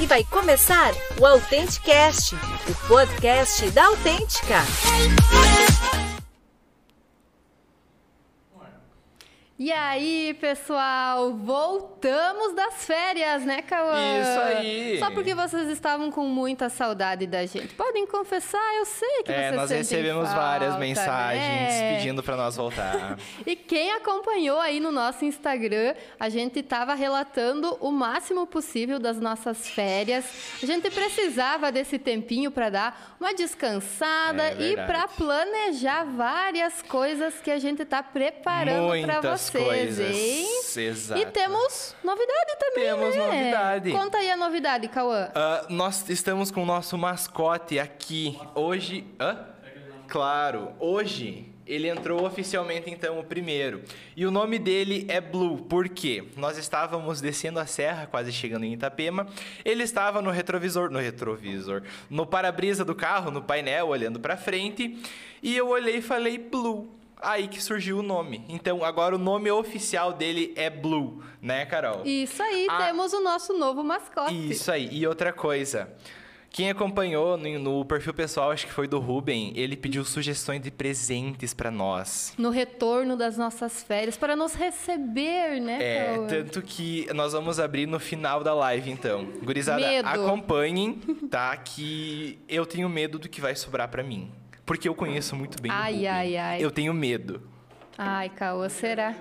E vai começar o Autenticast, o podcast da Autêntica. E aí, pessoal, voltamos das férias, né, Cauã? Isso aí. Só porque vocês estavam com muita saudade da gente. Podem confessar, eu sei que É, vocês nós recebemos falta, várias mensagens né? pedindo pra nós voltar. E quem acompanhou aí no nosso Instagram, a gente estava relatando o máximo possível das nossas férias. A gente precisava desse tempinho para dar uma descansada É e para planejar várias coisas que a gente está preparando para Muitas vocês, coisas. Exato. E temos novidade também, Temos né? novidade. Conta aí a novidade, Cauã. Ah, nós estamos com o nosso mascote aqui. Hoje. Hã? Claro, hoje ele entrou oficialmente, então, o primeiro. E o nome dele é Blue. Por quê? Nós estávamos descendo a serra, quase chegando em Itapema. Ele estava no retrovisor. No retrovisor. No para-brisa do carro, no painel, olhando pra frente. E eu olhei e falei Blue. Aí que surgiu o nome. Então, agora o nome oficial dele é Blue, né, Carol? Isso aí, A- temos o nosso novo mascote. Isso aí. E outra coisa. Quem acompanhou no, no perfil pessoal, acho que foi do Ruben, ele pediu sugestões de presentes pra nós. No retorno das nossas férias, para nos receber, né, É, tanto que nós vamos abrir no final da live, então. Gurizada, Medo. acompanhem, tá? Que eu tenho medo do que vai sobrar pra mim. Porque eu conheço muito bem o Ai, Ruben. ai, ai. Eu tenho medo. Ai, Cauã, será?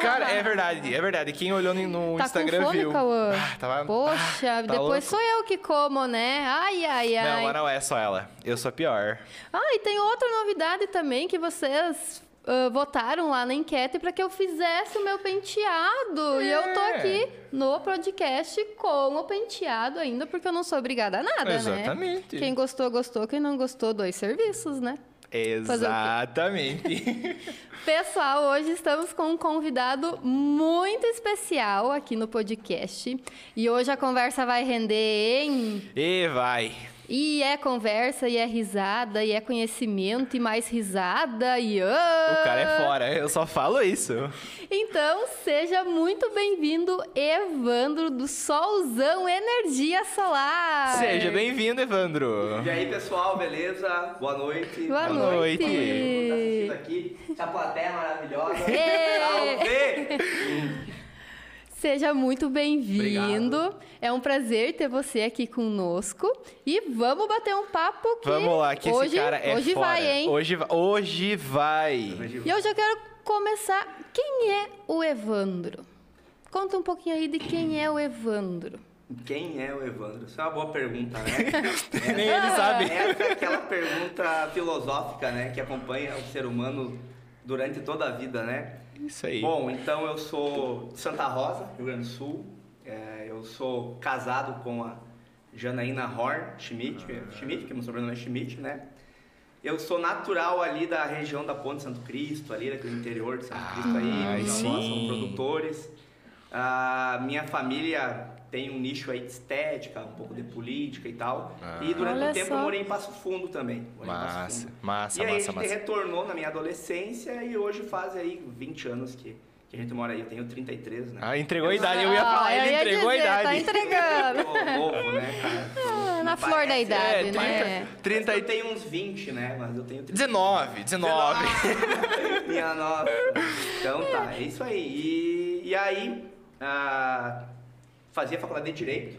Cara, é verdade, é verdade. Quem olhou no- Tá Instagram com fome, viu. Cauã? Ah, tava... Poxa, ah, tá depois louco. sou eu que como, né? Ai, ai, ai. Não, não é só ela. Eu sou a pior. Ah, e tem outra novidade também que vocês ah, votaram lá na enquete para que eu fizesse o meu penteado. E eu tô É. aqui no podcast com o penteado ainda, porque eu não sou obrigada a nada, né? Exatamente. Quem gostou, gostou. Quem não gostou, dois serviços, né? Exatamente. Pessoal, hoje estamos com um convidado muito especial aqui no podcast. E hoje a conversa vai render, hein? e vai. E é conversa, e é risada, e é conhecimento, e mais risada, e... ah! O cara é fora, eu só falo isso. Então, seja muito bem-vindo, Evandro, do Solzão Energia Solar. Seja bem-vindo, Evandro. E aí, pessoal, beleza? Boa noite. Boa Boa noite. noite. Tá assistindo aqui. Essa plateia maravilhosa. Ê! Salve! Seja muito bem-vindo. É um prazer ter você aqui conosco. E vamos bater um papo que Vamos lá, que hoje, esse cara é hoje fora. vai, hein? Hoje, hoje vai. E hoje eu quero começar. Quem é o Evandro? Conta um pouquinho aí de quem é o Evandro. Quem é o Evandro? Isso é uma boa pergunta, né? Nem ele sabe. Essa é aquela pergunta filosófica, né? Que acompanha o ser humano durante toda a vida, né? Isso aí. Bom, então eu sou de Santa Rosa, Rio Grande do Sul. Eu sou casado com a Janaína Horn Schmidt, Schmidt, que meu sobrenome é Schmidt, né? Eu sou natural ali da região da Ponte Santo Cristo, ali daquele interior de Santo Cristo aí. ai, meus avós são produtores. A minha família tem um nicho aí de estética, um pouco de política e tal. E durante um tempo só. eu morei em Passo Fundo também. Morei em Passo Massa, Fundo. massa, E aí massa, a gente massa. retornou na minha adolescência e hoje faz aí 20 anos que, que a gente mora aí. Eu tenho 33, né? Ah, entregou a idade. Eu ia Ah, falar, ele ia entregou dizer, a Tá idade. entregando. Tô novo, né, cara? Ah, na Não flor da parece, idade, É, né? 30, 30 Eu e... tenho uns 20, né? Mas eu tenho 30. 19, 19. Minha nossa. Então tá, é isso aí. E, e aí, ah, fazia faculdade de Direito.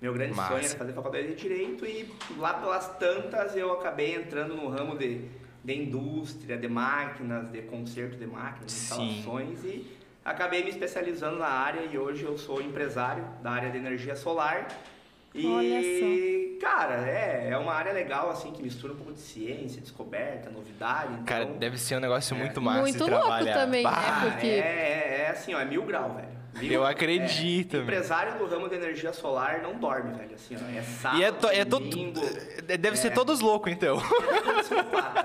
Meu grande Massa. sonho era fazer faculdade de Direito e lá pelas tantas eu acabei entrando no ramo de, de indústria, de máquinas, de conserto de máquinas, Sim. instalações e acabei me especializando na área e hoje eu sou empresário da área de energia solar. E, cara, é, é uma área legal, assim, que mistura um pouco de ciência, descoberta, novidade. Então, Cara, deve ser um negócio É. muito massa Muito de louco trabalhar. também, né? Bah, Porque- é, é, é assim, ó, é mil grau, velho. Mil- Eu acredito, É, empresário do ramo de energia solar não dorme, velho. Assim, ó, é sábado, E é, to, é todo. domingo, Deve ser é. todos loucos, então.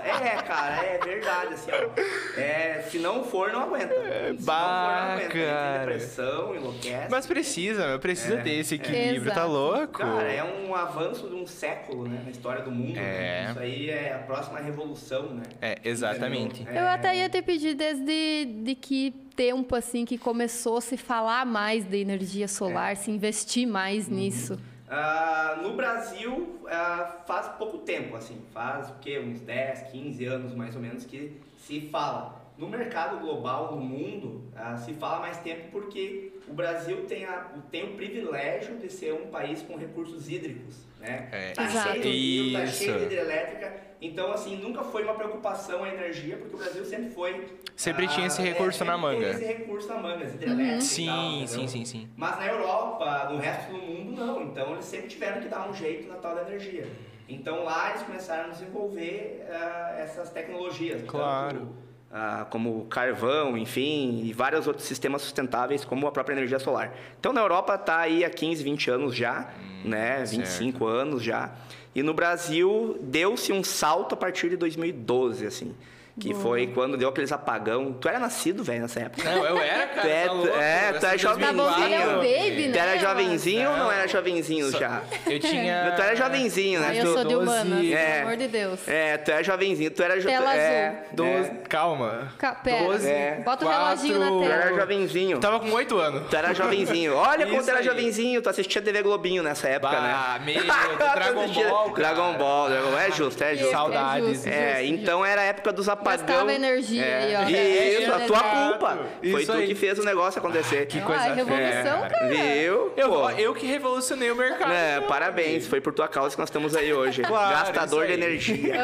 É, cara, é verdade, assim, ó. É, se não for, não aguenta. Se bah, não for, não aguenta. Tem cara. depressão, enlouquece. Mas precisa, meu. Precisa É. ter esse equilíbrio, tá louco? Cara, é um avanço de um século, né, na história do mundo. É. né? Isso aí é a próxima revolução, né? É, exatamente. Entendeu? Eu É, até ia te pedir desde de que tempo assim que começou a se falar mais de energia solar, É. se investir mais Uhum. nisso? Ah, no Brasil, ah, faz pouco tempo, assim, faz o quê? Uns 10, 15 anos mais ou menos que se fala. No mercado global, no mundo, ah, se fala mais tempo porque o Brasil tem, a, tem o privilégio de ser um país com recursos hídricos, né? É. Tá Exato. cheio de rio, tá cheio de hidrelétrica. Então, assim, nunca foi uma preocupação a energia, porque o Brasil sempre foi... Sempre ah, tinha esse é, recurso sempre na manga. teve esse recurso na manga, as hidrelétricas e tal, Sim, entendeu? sim, sim, sim. Mas na Europa, no resto do mundo, não. Então eles sempre tiveram que dar um jeito na tal da energia. Então lá eles começaram a desenvolver ah, essas tecnologias. Claro. tanto, ah, como carvão, enfim, e vários outros sistemas sustentáveis, como a própria energia solar. Então na Europa está aí há 15, 20 anos já, né? 25 anos já. E no Brasil deu-se um salto a partir de 2012, assim. Que foi quando deu aqueles apagão. Tu era nascido, velho, nessa época. Não, eu era, cara. Tu é, tá louco? é, Eu tu é sou Tá bom, 2004. ele é um baby, Tu né? era jovenzinho ou não era jovenzinho Só- já? Eu tinha... Tu era jovenzinho, né? Ai, eu Tu- sou de 12, humanas, é. pelo amor de Deus. É, tu é jovenzinho, tu era jo- Tela é, azul. Doze... é. Calma. Ca- Pera, Doze, É. bota o quatro- reloginho na Tu tela. era jovenzinho. Tava com 8 anos. Tu era jovenzinho. Olha como tu era aí. jovenzinho. Tu assistia TV Globinho nessa época, Bah, né? meu, do Tu Dragon Ball, cara. Dragon Ball, Dragon Ball. É justo, é justo. Saudades. É, então era a época dos apagão. Gastava energia é. aí, ó. Isso, a tua Exato. culpa. Foi Isso tu aí. que fez o negócio acontecer. Que Ah, coisa revolução, feia, cara. Viu? Eu, Pô. eu que revolucionei o mercado. É, parabéns, foi por tua causa que nós estamos aí hoje. Claro, Gastador de energia.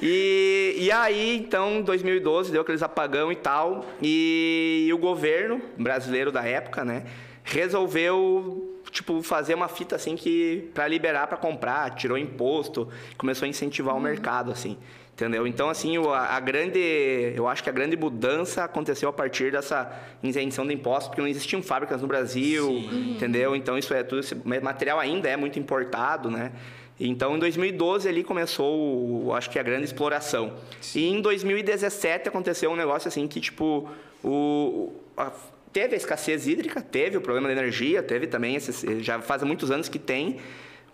E, e aí, então, em 2012, deu aqueles apagão e tal, e, o governo brasileiro da época, né, resolveu, tipo, fazer uma fita, assim, que para liberar para comprar, tirou imposto, começou a incentivar o mercado, assim. Entendeu? Então, assim, a, a grande. Eu acho que a grande mudança aconteceu a partir dessa isenção de impostos, porque não existiam fábricas no Brasil, entendeu? Então, isso é tudo. Esse material ainda é muito importado, né? Então, em 2012 ali começou, o- acho que a grande exploração. E em 2017 aconteceu um negócio assim que, tipo, o, a- teve a escassez hídrica, teve o problema da energia, teve também, esses, já faz muitos anos que tem,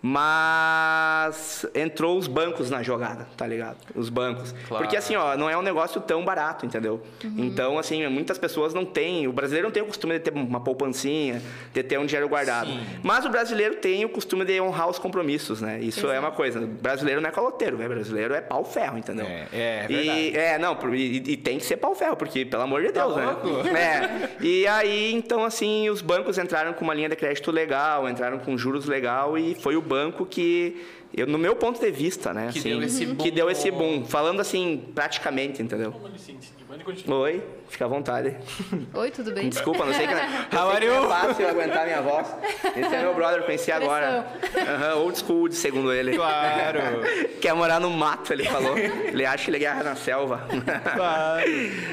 mas entrou os bancos na jogada, tá ligado? Os bancos. Claro. Porque assim, ó, não é um negócio tão barato, entendeu? Então, assim, muitas pessoas não têm, o brasileiro não tem o costume de ter uma poupancinha, de ter um dinheiro guardado. Sim. Mas o brasileiro tem o costume de honrar os compromissos, né? Isso é uma coisa. O brasileiro não é caloteiro, né? O brasileiro é pau-ferro, entendeu? É, é E, verdade. é, não, e, e tem que ser pau-ferro, porque, pelo amor de Tá Deus, né? louco? É. E aí, então, assim, os bancos entraram com uma linha de crédito legal, entraram com juros legal, e foi o banco que, eu, no meu ponto de vista, né? Que assim, deu esse que boom. deu esse boom. Falando assim, praticamente, entendeu? Oi, fica à vontade. Oi, tudo bem? Desculpa, não sei que, eu sei How are que não you? é fácil aguentar minha voz. Esse é meu brother, eu conheci agora. Aham, old school, segundo ele. Claro. Quer morar no mato, ele falou. Ele acha que ele é guerra na selva. claro.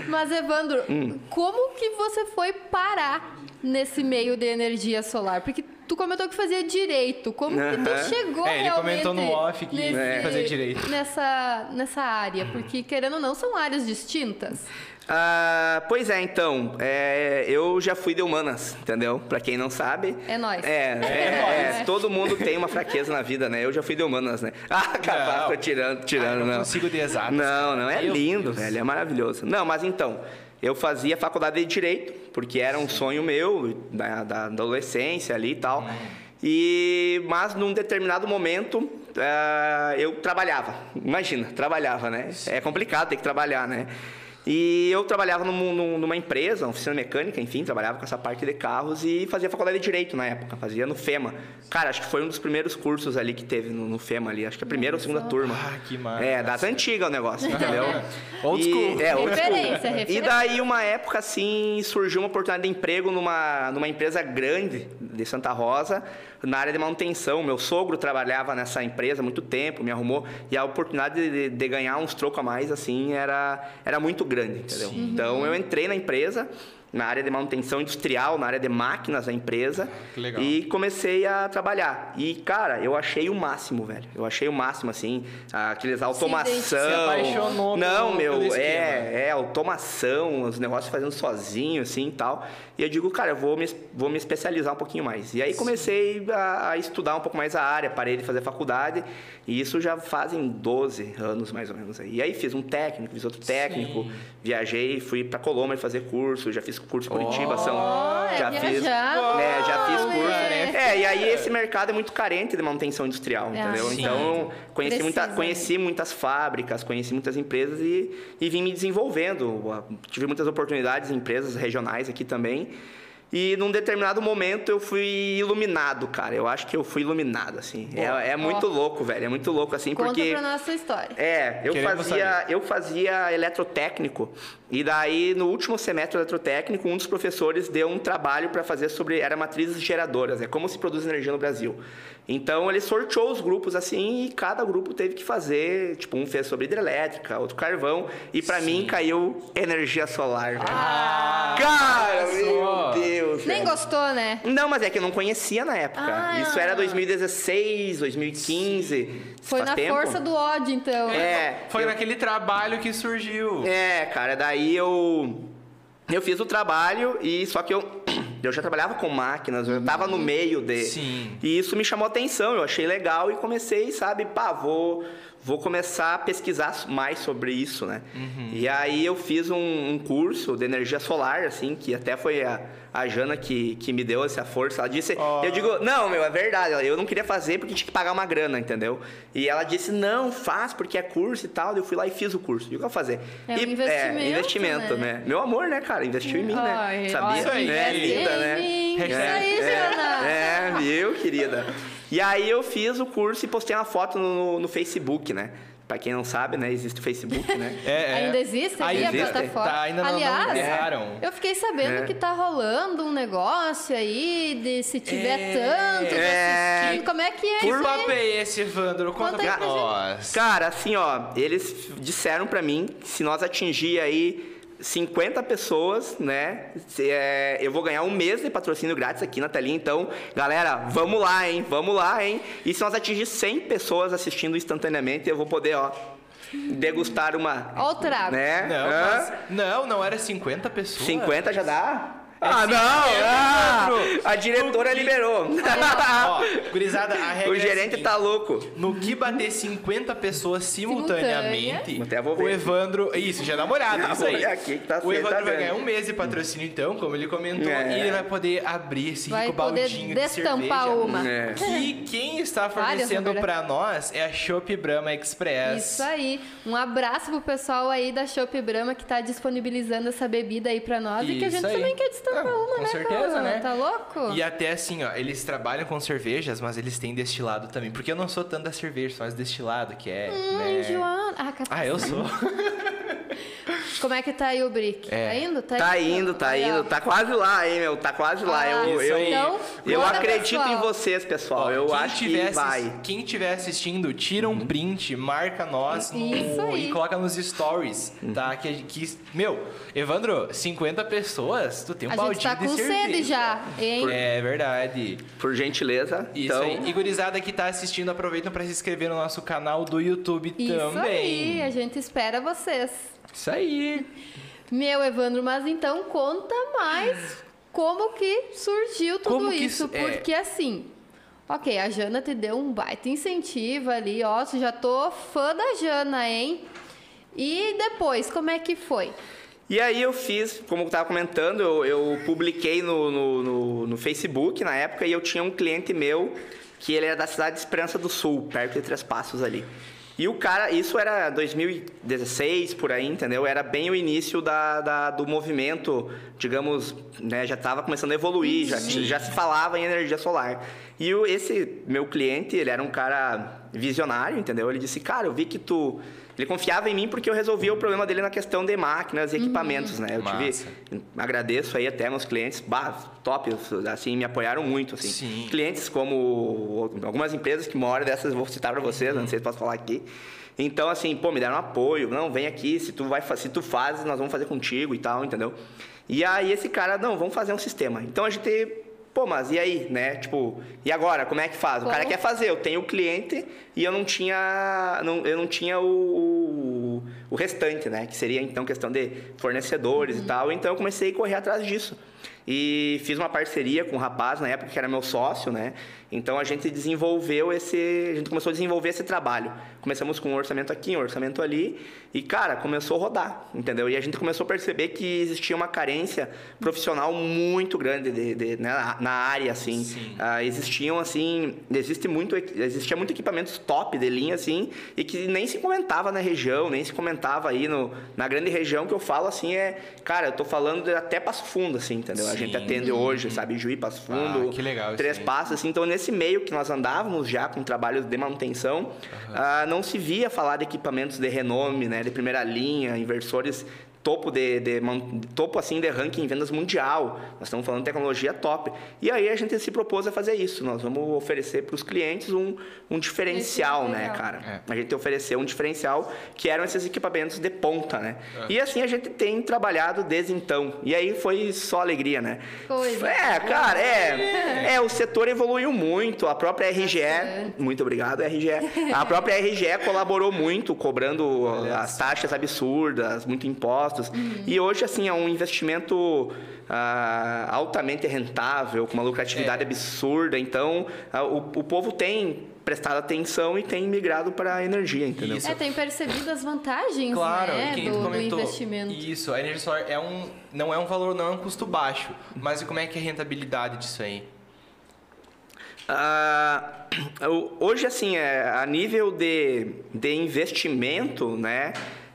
Mas, Evandro, Hum. como que você foi parar nesse meio de energia solar? Porque tu comentou que fazia direito. Como que Aham. tu chegou É, ele realmente comentou no off que nesse- fazia direito. Nessa, nessa área? Porque, querendo ou não, são áreas distintas. Ah, pois é, então, é, eu já fui de humanas, entendeu? Pra quem não sabe. É nóis. É, é, nóis. é, todo mundo tem uma fraqueza na vida, né? Eu já fui de humanas, né? Ah, capaz, Não. tô tirando, tirando, Ah, eu não não. consigo de exatas, Não, não, é Meu lindo, Deus. velho, é maravilhoso. Não, mas então, eu fazia faculdade de Direito, porque era um sonho meu, da, da adolescência ali e tal. Hum. E, mas num determinado momento, ah, eu trabalhava. Imagina, trabalhava, né? É complicado ter que trabalhar, né? E eu trabalhava num- num- numa empresa, uma oficina mecânica, enfim, trabalhava com essa parte de carros e fazia faculdade de Direito na época, fazia no FEMA. Cara, acho que foi um dos primeiros cursos ali que teve no, no FEMA ali, acho que a primeira ou segunda turma. Ah, que massa. É, das antigas o negócio, entendeu? Old E- school. É, old school. Referência, E referência. daí, uma época, assim, surgiu uma oportunidade de emprego numa, numa empresa grande de Santa Rosa, na área de manutenção. Meu sogro trabalhava nessa empresa há muito tempo, me arrumou, e a oportunidade de, de ganhar uns trocos a mais, assim, era, era muito grande, entendeu? Então, eu entrei na empresa na área de manutenção industrial, na área de máquinas da empresa. Legal. E comecei a trabalhar. E, cara, eu achei o máximo, velho. Eu achei o máximo, assim, aqueles automação. Se apaixonou Não, pelo- meu, pelo é, é, automação, os negócios fazendo sozinho, assim e tal. E eu digo, cara, eu vou me, vou me especializar um pouquinho mais. E aí comecei a, a estudar um pouco mais a área, parei de fazer faculdade. E isso já fazem 12 anos, mais ou menos. aí. E aí fiz um técnico, fiz outro técnico, Sim. viajei, fui pra Colômbia fazer curso, já fiz curso em Curitiba, são. Oh, é já fiz. viajado, É, já fiz né? curso. É, e aí esse mercado é muito carente de manutenção industrial, É, entendeu? sim. Então, conheci, muita, Precisa, conheci muitas fábricas, conheci muitas empresas e, e vim me desenvolvendo. Tive muitas oportunidades em empresas regionais aqui também. E num determinado momento eu fui iluminado, cara. Eu acho que eu fui iluminado, assim. É, é muito Ó. louco, velho. É muito louco, assim, Conta porque. pra nossa história. É, eu Queremos fazia, saber. eu fazia eletrotécnico e daí no último semestre de eletrotécnico um dos professores deu um trabalho para fazer sobre era matrizes geradoras, é como se produz energia no Brasil. Então ele sorteou os grupos assim e cada grupo teve que fazer, tipo um fez sobre hidrelétrica, outro carvão e para mim caiu energia solar. velho. Ah, Cara. Né? Não, mas é que eu não conhecia na época. Ah. Isso era 2016, 2015. Foi faz na tempo. força do ódio, então. É, Foi eu- naquele trabalho que surgiu. É, cara, daí eu eu fiz o trabalho e só que eu eu já trabalhava com máquinas, eu tava no meio de Sim. e isso me chamou a atenção, eu achei legal e comecei, sabe, pá, vou vou começar a pesquisar mais sobre isso, né? E aí eu fiz um, um curso de energia solar, assim, que até foi a, a Jana que, que me deu essa força. Ela disse, Ó. eu digo, não, meu, é verdade, eu não queria fazer porque tinha que pagar uma grana, entendeu? E ela disse, não, faz porque é curso e tal. Eu fui lá e fiz o curso. E o que eu vou fazer? É um e, investimento, investimento, né? né? Meu amor, né, cara? Investiu em mim, né? Ai, Sabia? Né? querida, Linda, né? mim. Isso É, aí, é, Jana. É, viu, querida? E aí eu fiz o curso e postei uma foto no, no Facebook, né? Pra quem não sabe, né? Existe o Facebook, né? É, é. Ainda existe ali Ainda a existe. plataforma? Tá, ainda não- não Aliás, encerraram. eu fiquei sabendo É. que tá rolando um negócio aí de se tiver É. tanto de É. assistindo. Como é que é Que isso aí? é esse, Evandro? Conta Conta aí pra nós. Cara, assim, ó, eles disseram pra mim que se nós atingir aí 50 pessoas, né, se, é, eu vou ganhar um mês de patrocínio grátis aqui na telinha. Então, galera, vamos lá, hein? Vamos lá, hein? E se nós atingir 100 pessoas assistindo instantaneamente, eu vou poder, ó, degustar uma... Ó o trago. Né? Não, mas- não, não era 50 pessoas. 50 já dá? É ah, 50, não! Ah, a diretora que- liberou. Ó, gurizada, a regra o é gerente seguinte, tá louco. No que bater 50 pessoas simultaneamente, ver. o Evandro. Isso, já dá uma olhada, isso aí. ver aqui que tá o Evandro tá vai ganhar um mês de patrocínio, então, como ele comentou, É. e ele vai poder abrir esse Vai rico poder baldinho destampar de cerveja. uma. É. Que quem está fornecendo na pra nós é a Shop Brahma Express. Isso aí. Um abraço pro pessoal aí da Shop Brahma que tá disponibilizando essa bebida aí pra nós e que a Isso gente aí. também quer Ah, uma, com né, certeza, né? Tá louco? E até assim, ó, eles trabalham com cervejas, mas eles têm destilado também. Porque eu não sou tanto da cerveja, só as destilado, que é. Hum, né? enjoando. Ah. Ah, eu sou. Como é que tá aí o Brick? É. Tá indo? Tá indo, tá Aí, ó. indo, tá quase lá, hein, meu, tá quase lá. Ah, eu isso eu, aí. Então, eu acredito pessoal. em vocês, pessoal. Ó, eu quem acho tiver que vai. Quem estiver assistindo, tira um print, marca nós no- e coloca nos stories, tá? Que, que, meu, Evandro, 50 pessoas, tu tem um A gente tá com sede já, hein? É verdade. Por gentileza. Isso então, aí. E gurizada que tá assistindo, aproveitam pra se inscrever no nosso canal do YouTube Isso também. aí, a gente espera vocês. Isso aí. Meu, Evandro, mas então conta mais como que surgiu tudo Como que isso. isso- é. Porque assim, ok, a Jana te deu um baita incentivo ali, ó. Já tô fã da Jana, hein? E depois, como é que foi? E aí eu fiz, como eu tava comentando, eu, eu publiquei no, no, no- no Facebook na época e eu tinha um cliente meu que ele era da cidade de Esperança do Sul, perto de Três Passos ali. E o cara, isso era 2016, por aí, entendeu? Era bem o início da, da- do movimento, digamos, né? Já estava começando a evoluir, já, já se falava em energia solar. E o, esse meu cliente, ele era um cara visionário, entendeu? Ele disse, cara, eu vi que tu... Ele confiava em mim porque eu resolvia o problema dele na questão de máquinas e equipamentos, né? Eu tive... Agradeço aí até meus clientes, bah, top, assim, me apoiaram muito, assim. Sim. Clientes como algumas empresas que hora dessas vou citar para vocês, não sei se posso falar aqui. Então, assim, pô, me deram apoio, não, vem aqui, se tu vai, se tu fazes, nós vamos fazer contigo e tal, entendeu? E aí esse cara, não, vamos fazer um sistema. Então a gente, pô, mas e aí, né? Tipo, e agora, como é que faz? O cara quer fazer, eu tenho o cliente e eu não tinha, não, eu não tinha o, o restante, né? Que seria então questão de fornecedores e tal. Então eu comecei a correr atrás disso. E fiz uma parceria com um rapaz na época que era meu sócio, né? Então a gente desenvolveu esse, a gente começou a desenvolver esse trabalho. Começamos com um orçamento aqui, um orçamento ali, e cara, começou a rodar, entendeu? E a gente começou a perceber que existia uma carência profissional muito grande de, de- né, na- na área assim. Sim. Ah, existiam assim, existe muito, existia muito equipamentos top de linha assim, e que nem se comentava na região, nem se comentava aí no, na grande região que eu falo assim é, cara, eu tô falando até Passo Fundo assim, entendeu? A gente Sim. atende hoje, sabe, Juí, Passo Fundo, Ah, que legal Três. Passos, assim, então nesse meio que nós andávamos já com trabalhos de manutenção, ah, não se via falar de equipamentos de renome, né, de primeira linha, inversores topo de, de topo assim de ranking em vendas mundial. Nós estamos falando de tecnologia top. E aí a gente se propôs a fazer isso. Nós vamos oferecer para os clientes um, um diferencial, é né, cara? A gente ofereceu um diferencial que eram esses equipamentos de ponta, né? E assim a gente tem trabalhado desde então. E aí foi só alegria, né? Coisa É, cara, é, é. o setor evoluiu muito. A própria RGE, muito obrigado, RGE. A própria RGE colaborou muito, cobrando as taxas absurdas, muito impostos. E hoje, assim, é um investimento ah, altamente rentável, com uma lucratividade É. absurda. Então, ah, o, o povo tem prestado atenção e tem migrado para a energia, entendeu? Isso. É, tem percebido as vantagens Claro, né, quem do, do comentou investimento. isso, a energia solar é um, não é um valor, não é um custo baixo, mas e como é que é a rentabilidade disso aí? Ah, hoje, assim, é, a nível de, de investimento, né?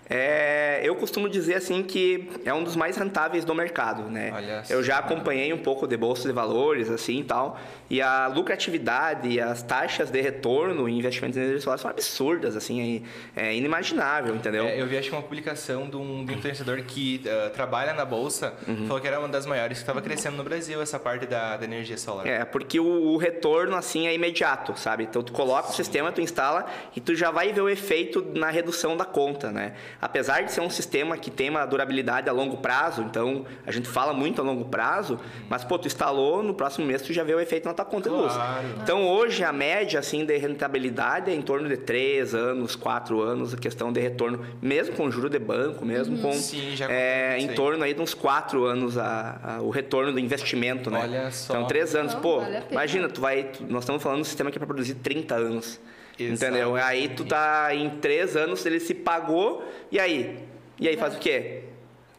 É, eu costumo dizer assim que é um dos mais rentáveis do mercado, né? Olha eu já acompanhei um pouco de bolsa de valores, assim, e tal, e a lucratividade e as taxas de retorno em investimentos em energia solar são absurdas, assim, é, é inimaginável, entendeu? É, eu vi acho que uma publicação de um, de um influenciador que ah, trabalha na bolsa, Uhum. falou que era uma das maiores que estava crescendo no Brasil, essa parte da, da energia solar. É, porque o, o retorno, assim, é imediato, sabe? Então, tu coloca o sistema, tu instala e tu já vai ver o efeito na redução da conta, né? Apesar de ser um sistema que tem uma durabilidade a longo prazo, então a gente fala muito a longo prazo, mas, pô, tu instalou, no próximo mês tu já vê o efeito na tua conta de luz. Claro. Então, hoje, a média, assim, de rentabilidade é em torno de 3 anos, 4 anos, a questão de retorno, mesmo com juro de banco, mesmo com... Sim, já é, em torno aí de uns 4 anos a, a- o retorno do investimento, né? Olha só. Então, 3 anos, pô, vale imagina, tu vai. tu- nós estamos falando de um sistema que é para produzir 30 anos. Entendeu? Aí tu tá em 3 anos, ele se pagou, e aí? E aí faz o quê?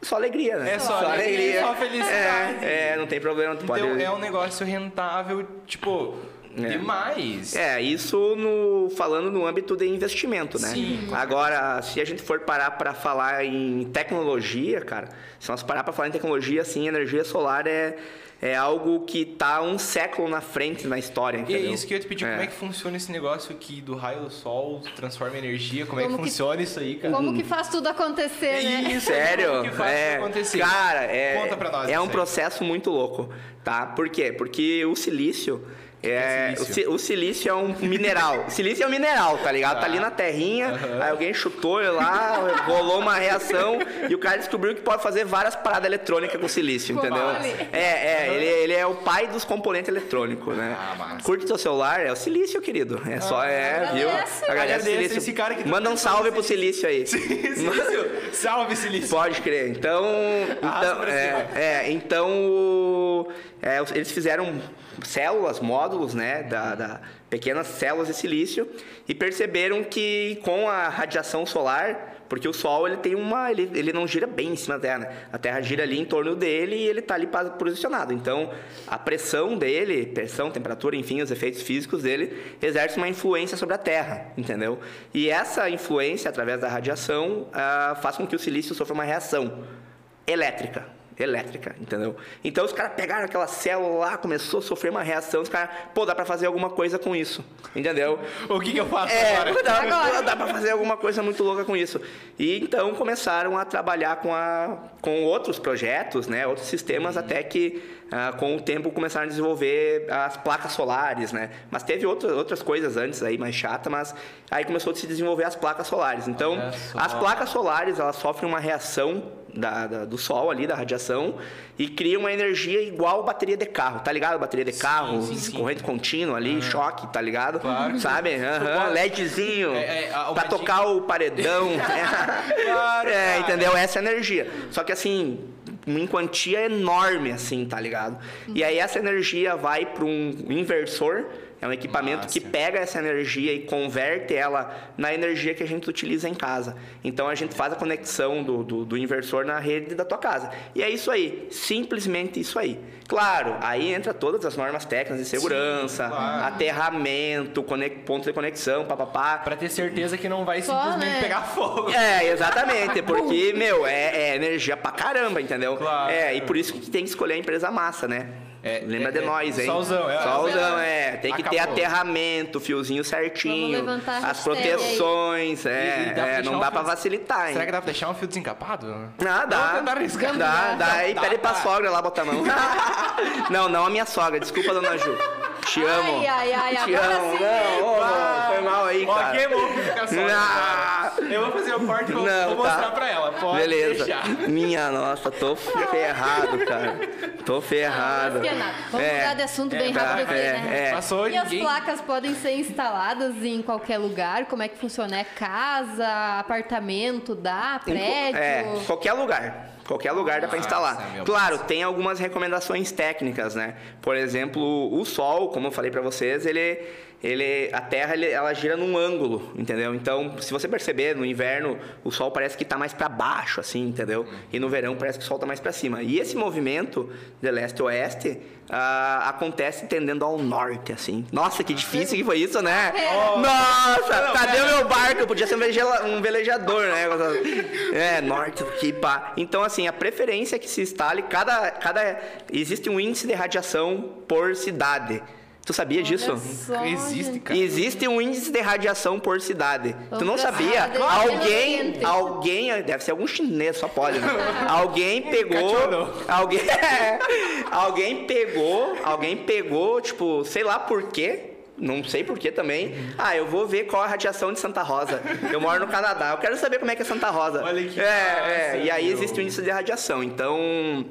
Só alegria, né? É só alegria, só felicidade. É, é, não tem problema, tu pode. Então é um negócio rentável, tipo, É. demais. É, isso no, falando no âmbito de investimento, né? Sim, Agora, se a gente for parar para falar em tecnologia, cara, se nós parar para falar em tecnologia, assim, energia solar é, é algo que tá um século na frente na história, E é entendeu? isso que eu ia te pedir, É. como é que funciona esse negócio aqui do raio do sol, transforma em energia, como, é Como que que- funciona isso aí, cara? Como que faz tudo acontecer, né? Isso, Sério? como que faz é, isso acontecer? Cara, é, Conta pra nós é um aí. processo muito louco, tá? Por quê? Porque o silício é, é silício? O, o silício é um mineral. O silício é um mineral, tá ligado? Tá ali na terrinha, aí alguém chutou ele lá, rolou uma reação e o cara descobriu que pode fazer várias paradas eletrônicas com silício, entendeu? mole. É, é, ele, ele é o pai dos componentes eletrônicos, né? Ah, massa. Curte teu celular, é o silício, querido. É só, é, viu? Agradece. Silício. esse cara que tá Manda um salve pro silício aí. Silício, salve Silício. Pode crer. Então, então, é, é, então é, eles fizeram células, módulos, né, da, da- pequenas células de silício e perceberam que com a radiação solar, porque o Sol ele tem uma, ele, ele não gira bem em cima da Terra, né? a Terra gira ali em torno dele e ele está ali posicionado. Então, a pressão dele, pressão, temperatura, enfim, os efeitos físicos dele exerce uma influência sobre a Terra, entendeu? E essa influência através da radiação ah, faz com que o silício sofra uma reação elétrica. Elétrica, entendeu? Então os caras pegaram aquela célula lá, começou a sofrer uma reação, os caras, pô, dá pra fazer alguma coisa com isso, entendeu? O que, que eu faço É, agora? dá, Agora. dá pra fazer alguma coisa muito louca com isso. E então começaram a trabalhar com, a, com outros projetos, né? Outros sistemas, até que ah, com o tempo começaram a desenvolver as placas solares, né? Mas teve outras, outras coisas antes aí, mais chata, mas aí começou a se desenvolver as placas solares. Então, as placas solares, elas sofrem uma reação da, da- do sol ali, da radiação, e cria uma energia igual bateria de carro, tá ligado? Bateria de carro, sim, sim. corrente contínua ali, choque, tá ligado? Claro. Sabe? Pode- LEDzinho, É, é, pra dica- tocar o paredão. Claro, é, entendeu? Essa é a energia. Só que assim, em quantia enorme, assim, tá ligado? E aí essa energia vai para um inversor, é um equipamento que Massa. pega essa energia e converte ela na energia que a gente utiliza em casa. Então a gente faz a conexão do, do, do inversor na rede da tua casa. E é isso aí, simplesmente isso aí. Claro, aí entra todas as normas técnicas de segurança, claro. aterramento, ponto de conexão, papapá. Pra ter certeza que não vai Só, simplesmente né? pegar fogo. É, exatamente, porque, meu, é, é energia pra caramba, entendeu? Claro. É, e por isso que tem que escolher a empresa massa, né? É, Lembra é, de é, nós, hein? solzão, é. Solzão, é. Tem que ter Acabou. aterramento, fiozinho certinho, Vamos levantar a as aí. proteções, E- e é, dá pra é, não um dá pra fio- facilitar, hein? Será que dá pra deixar um fio desencapado? Ah, dá. Tentar arriscar. Dá, dá. Aí Dá, pede pra sogra lá botar a mão. não, não a minha sogra. Desculpa, dona Ju. Te amo. Ai, ai, ai, Te amo. sim. Não, ô, foi mal aí, Ó, cara. queimou a Ah. cara. Eu vou fazer o corte e vou, Não, vou tá. mostrar pra ela. Pode Beleza. deixar. Minha nossa, tô ferrado, cara. Tô ferrado. Não, não é. Vamos É, mudar de assunto bem é, rápido aqui, é, né? é. Passou E as ninguém... placas podem ser instaladas em qualquer lugar? Como é que funciona? É casa, apartamento, dá, prédio? É, qualquer lugar. Qualquer lugar dá para instalar. Claro, tem algumas recomendações técnicas, né? Por exemplo, o sol, como eu falei para vocês, ele, ele, a Terra, ele- ela gira num ângulo, entendeu? Então, se você perceber, no inverno o sol parece que tá mais para baixo, assim, entendeu? E no verão parece que o sol tá mais para cima. E esse movimento de leste a oeste ah, acontece tendendo ao norte, assim. Nossa, que difícil que foi isso, né? Nossa, Não, cadê o meu barco? Podia ser um um velejador, né? É, norte, que pá. Então, assim, a preferência é que se instale, cada, cada. Existe um índice de radiação por cidade. Tu sabia disso? Só, Existe, gente. cara. Existe um índice de radiação por cidade. Vamos tu não sabia? Alguém, alguém, deve ser algum chinês, só pode. Né? alguém pegou, alguém, alguém pegou, alguém pegou, tipo, sei lá por quê. Não sei por que também. Ah, eu vou ver qual é a radiação de Santa Rosa. Eu moro no Canadá. Eu quero saber como é que é Santa Rosa. Olha que é, é. massa, E aí meu. existe um índice de radiação. Então,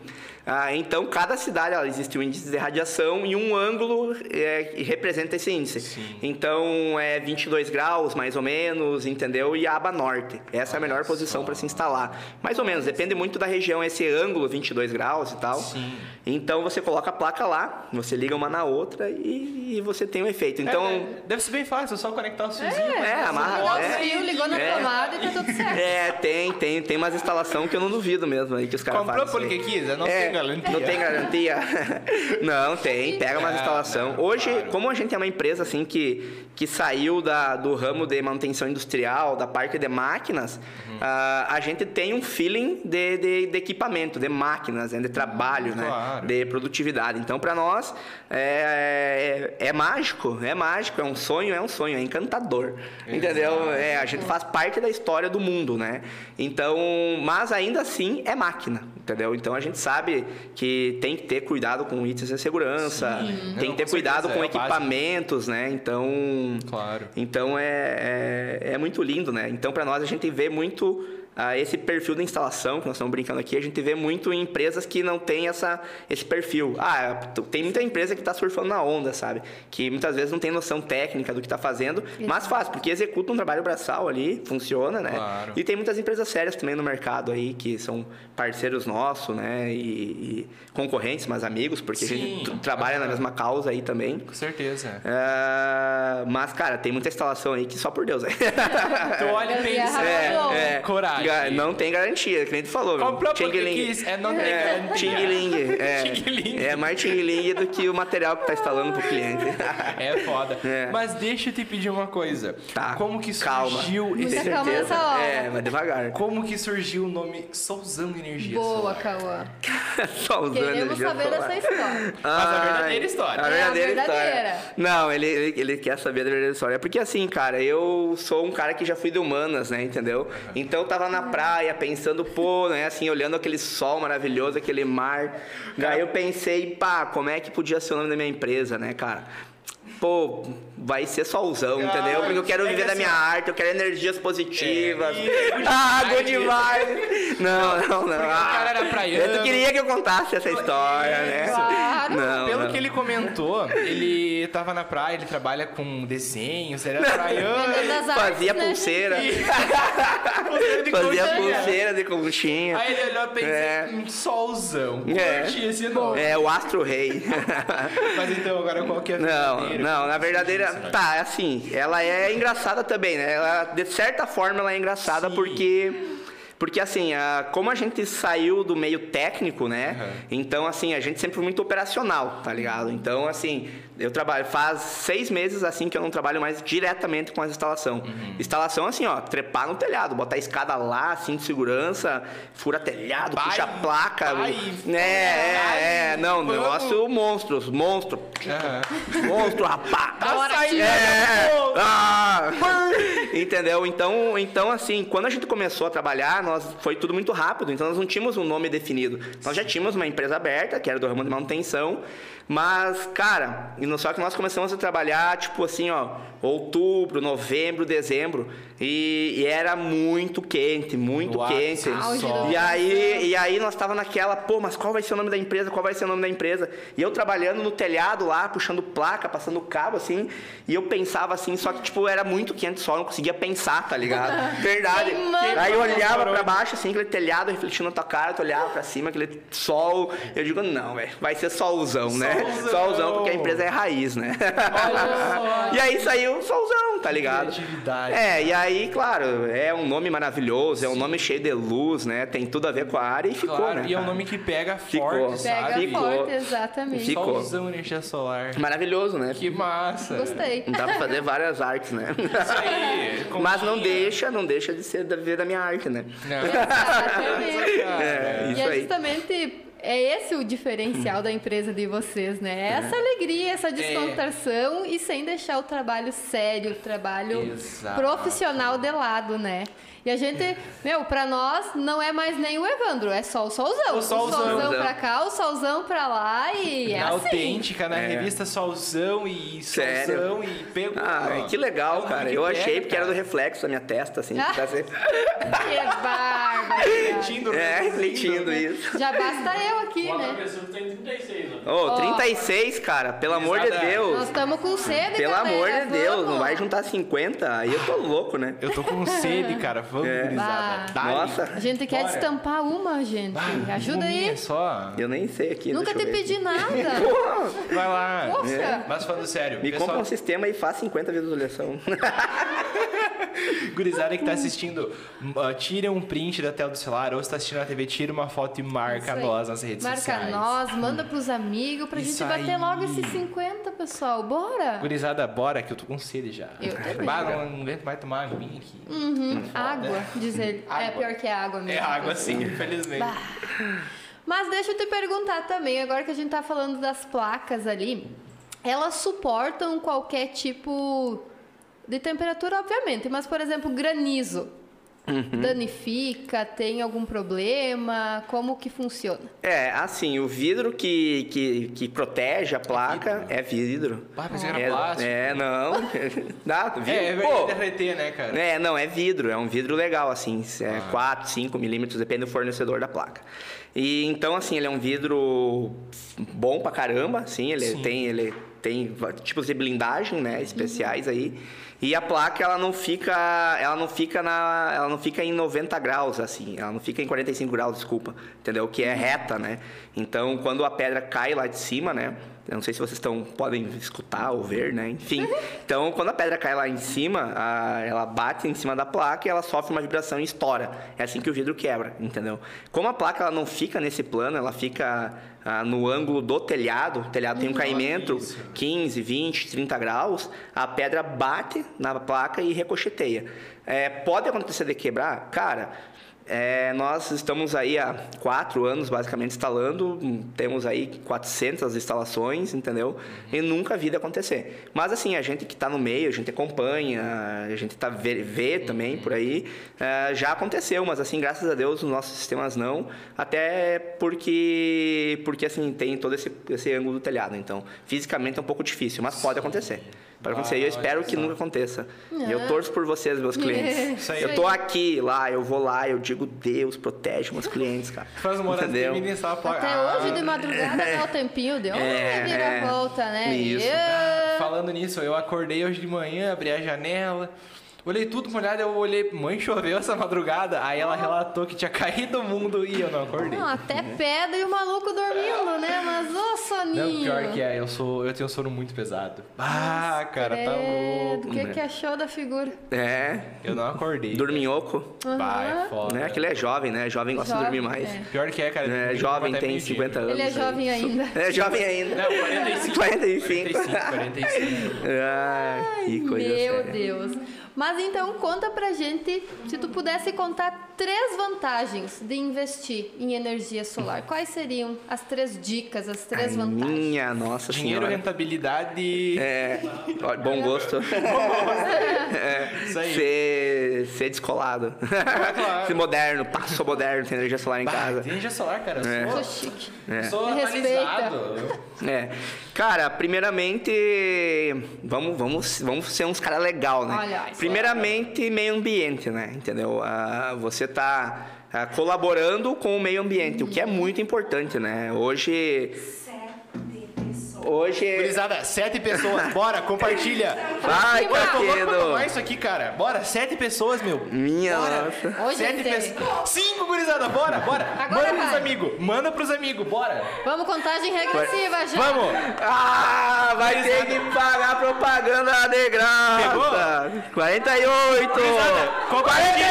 ah, então cada cidade ela, existe um índice de radiação e um ângulo é, que representa esse índice. Então é 22 graus mais ou menos, entendeu? E a aba norte. Essa é a melhor posição para se instalar. Mais ou menos, depende muito da região esse ângulo 22 graus e tal. Sim. Então você coloca a placa lá, você liga uma na outra e, e você tem um efeito. Então É, deve ser bem fácil, é só conectar o fiozinho. é, amarra- Ligou o é. fio, ligou na É. tomada e tá tudo certo. é, tem, tem, tem umas instalação que eu não duvido mesmo aí que os caras Comprou fazem. por isso aí. que quis? Não É, tem garantia. Não tem garantia? não, tem. Pega umas Ah, instalação. Hoje, claro. como a gente é uma empresa assim que, que saiu da, do ramo de manutenção industrial, da parte de máquinas, Uhum. ah, a gente tem um feeling de, de, de equipamento, de máquinas, né, de trabalho, né? De produtividade. Então, para nós, é, é, é mágico, é mágico, é um sonho, é um sonho, é encantador. Entendeu? É, a gente faz parte da história do mundo, né? Então, mas ainda assim é máquina, entendeu? Então a gente sabe que tem que ter cuidado com itens de segurança, Sim. tem que ter cuidado com é equipamentos, né? Então, Claro. então é, é, é muito lindo, né? Então para nós a gente vê muito esse perfil da instalação que nós estamos brincando aqui, a gente vê muito em empresas que não tem essa, esse perfil. Ah, tem muita empresa que está surfando na onda, sabe? Que muitas vezes não tem noção técnica do que está fazendo, mas faz, porque executa um trabalho braçal ali, funciona, né? Claro. E tem muitas empresas sérias também no mercado aí, que são parceiros nossos, né? E, e concorrentes, mas amigos, porque a Sim. gente t- trabalha na mesma causa aí também. Com certeza. Ah, mas, cara, tem muita instalação aí que só por Deus. Tu olha e pensa. É, é, coragem. Ga- Não tem garantia, que nem tu falou. Comprou porque quis, é, não tem É, garantia. ting-ling, É, Ting-ling. é mais ting-ling do que o material que tá instalando pro cliente. É foda. É. Mas deixa eu te pedir uma coisa. Tá, Como que calma. surgiu Muita esse... Calma nessa hora. É, mas devagar. Como que surgiu o nome Souzão Energia Boa? Cauã. Usando Queremos energia saber solar. dessa história. Mas a verdadeira história. A É, a verdadeira verdadeira. história. Não, ele, ele, ele quer saber da verdadeira história. Porque assim, cara, eu sou um cara que já fui de humanas, né? Entendeu? Então eu tava na praia pensando, pô, né? Assim, olhando aquele sol maravilhoso, aquele mar. Daí eu pensei, pá, como é que podia ser o nome da minha empresa, né, cara? pô, vai ser solzão, entendeu? Porque eu quero é viver da assim, minha arte, eu quero energias positivas. É, e ah, good vibes. Não, não, não. Ah, cara era praiano. Tu queria que eu contasse essa história, né? Claro. Não, Pelo não. que ele comentou, ele tava na praia, ele trabalha com desenhos, ele era praiano. Fazia né? pulseira. Fazia pulseira de conchinha. Aí ele olhou e pensou, É. um solzão. É. É, o Astro Rei. Mas então, agora qual que é a Não, verdadeira? não, na verdadeira. Tá, assim, ela é engraçada também, né? Ela, de certa forma, ela é engraçada Sim. porque. Porque assim, a- como a gente saiu do meio técnico, né? Uhum. Então, assim, a gente sempre foi muito operacional, tá ligado? Então, assim, eu trabalho. Faz seis meses assim que eu não trabalho mais diretamente com a instalação. Uhum. Instalação, assim, ó, trepar no telhado, botar a escada lá, assim, de segurança, fura telhado, Pai, puxa a placa. pai, né? É, é, não, vamos. negócio monstros, monstro. Aham. Monstro, rapaz. Tá saindo, É. pô. Ah. Entendeu? Então, então, assim, quando a gente começou a trabalhar, nós foi tudo muito rápido. Então, nós não tínhamos um nome definido. Nós já tínhamos uma empresa aberta, que era do ramo de manutenção. Mas, cara, só que nós começamos a trabalhar, tipo assim, ó, outubro, novembro, dezembro. E, e era muito quente, muito No quente. E aí, e aí nós tava naquela, pô, mas qual vai ser o nome da empresa? Qual vai ser o nome da empresa? E eu trabalhando no telhado lá, puxando placa, passando cabo, assim, e eu pensava assim, só que, tipo, era muito quente só, eu não conseguia pensar, tá ligado? Verdade. Aí eu olhava pra baixo, assim, aquele telhado refletindo na tua cara, tu olhava pra cima, aquele sol. Eu digo, não, velho, vai ser solzão, né? Solzão. Solzão, porque a empresa é raiz, né? Olha só. e aí saiu solzão, tá ligado? É, e aí, claro, é um nome maravilhoso, é um nome cheio de luz, né? Tem tudo a ver com a área e ficou, Claro, né? e é um nome que pega Ficou. forte, Pega sabe? Ficou. forte, exatamente. Ficou. Solzão, energia solar. Maravilhoso, né? Que massa. Gostei. Dá pra fazer várias artes, né? Isso aí. Mas não deixa, não deixa de ser da ver da minha arte, né? Não. Exatamente. É, E isso é aí. justamente é esse o diferencial da empresa de vocês, né? É Essa alegria, essa descontração e sem deixar o trabalho sério, o trabalho Exato. profissional de lado, né? E a gente, meu, pra nós não é mais nem o Evandro, é só o solzão. O solzão. pra cá, o solzão pra lá e é Na assim. autêntica, na É. revista Solzão e Sério? Solzão e pegou. Ah, que É legal, o cara. que Eu pega, achei porque era do cara. reflexo da minha testa, assim. Ah. Que bárbaro. Refletindo, É, refletindo né? isso. Já basta eu aqui, Outra né? pessoa tem 36, ó. Ô, Ó. 36, cara, pelo amor de Exato. Nós Deus. estamos com sede, Pelo galera, amor de Deus, vamos. não vai juntar 50, aí eu tô louco, né? Eu tô com sede, cara. Vamos, É. gurizada. Nossa, A gente quer Bora. destampar uma, gente. Bah, Ajuda aí. só. eu nem sei aqui. Nunca te pedi nada. Vai lá. Poxa. Mas falando sério, me pessoal, compra um sistema e faz 50 visualização. gurizada que tá assistindo, uh, tira um print da tela do celular ou se tá assistindo na TV, tira uma foto e marca nós nas redes Marca sociais. nós, manda pros amigos pra Isso gente bater aí. logo esses 50, pessoal. Bora? Gurizada, bora que eu tô com sede já. Eu também. Bah, não, não aguento mais tomar aguinha aqui. Uhum, água, diz ele. É Água. pior que água mesmo. É água sim, infelizmente. Bah. Mas deixa eu te perguntar também, agora que a gente tá falando das placas ali, elas suportam qualquer tipo de temperatura, obviamente, mas por exemplo, granizo. Uhum. Danifica, tem algum problema? Como que funciona? É, assim, o vidro que, que, que protege a placa é vidro. Ah, pensei que era É, plástico. é, não. Dá, vidro. É, é Pô, derreter, né, cara? É, não, é vidro, é um vidro legal, assim, é Ah. 4, 5 milímetros, depende do fornecedor da placa. E então, assim, ele é um vidro bom pra caramba, assim, ele Sim. tem, ele tem tipos de blindagem, né, especiais aí. E a placa, ela não fica, ela não fica na, ela não fica em 90 graus, assim, ela não fica em 45 graus, desculpa, entendeu? Que é reta, né? Então, quando a pedra cai lá de cima, né, eu não sei se vocês estão, podem escutar ou ver, né? Enfim. Então, quando a pedra cai lá em cima, a- ela bate em cima da placa e ela sofre uma vibração e estoura. É assim que o vidro quebra, entendeu? Como a placa ela não fica nesse plano, ela fica ah, no ângulo do telhado, o telhado tem um caimento isso. 15, 20, 30 graus, a pedra bate na placa e ricocheteia. É, pode acontecer de quebrar? Cara, É, nós estamos aí há quatro anos, basicamente, instalando. Temos aí 400 instalações, entendeu? E nunca vi acontecer. Mas, assim, a gente que está no meio, a gente acompanha, a gente tá vê, vê também por aí. é, já aconteceu, mas, assim, graças a Deus, os nossos sistemas não. Até porque, porque assim, tem todo esse, esse ângulo do telhado. Então, fisicamente é um pouco difícil, mas pode acontecer. Pode acontecer. E eu espero que nunca aconteça. E eu torço por vocês, meus clientes. Isso aí. Eu tô aqui, lá, eu vou lá, eu digo, Deus, protege meus clientes, cara. Faz uma hora Entendeu? de instalar a placa. Até Ah, hoje de madrugada dá o tempinho, deu uma É, reviravolta, né? isso. E- Falando nisso, eu acordei hoje de manhã, abri a janela, olhei tudo molhado, eu olhei, mãe choveu essa madrugada. Aí ela relatou que tinha caído o mundo e eu não acordei. Não, até pedra e o maluco dormindo, né? Mas ô soninho. Não, pior que é, eu sou, eu tenho um sono muito pesado. Ah, cara, tá louco. O que, que achou da figura? É, Eu não acordei. dorminhoco. Vai, foda. Né? Aquele é jovem, né? Jovem gosta de Jovem, dormir mais. é. Pior que é, cara. É, jovem tem meio-dia. 50 anos. Ele é aí. jovem ainda. É jovem ainda. Não, 45. 45. 45, 45. Ai, que coisa Meu séria. Deus. Mas então conta pra gente, se tu pudesse contar três vantagens de investir em energia solar. Quais seriam as três dicas, as três Ai, vantagens? Minha nossa Dinheiro, senhora. rentabilidade. É, ó, bom gosto. é, Isso aí. Ser, ser descolado. claro. ser moderno. Sou moderno, tem energia solar em Bah, casa. energia solar, cara. Eu É. sou, Sou chique. É. sou Me respeita. atualizado. É. Cara, primeiramente, vamos, vamos, vamos ser uns caras legal, né? Olha, isso primeiramente, meio ambiente, né? Entendeu? Ah, você tá ah, colaborando com o meio ambiente, o que é muito importante, né? Hoje, hoje, Gurizada, sete pessoas, bora, compartilha. Ai, Bora, tô louco pra Caquedo. tomar isso aqui, cara. Bora, sete pessoas, meu. minha Bora. nossa. Hoje Sete tem. pessoas. Cinco, gurizada, bora, bora. Agora Manda pros vai. amigos, manda pros amigos, bora. Vamos contagem regressiva já. Vamos. Ah, vai ter que pagar propaganda de graça. 48. Gurizada, compartilha.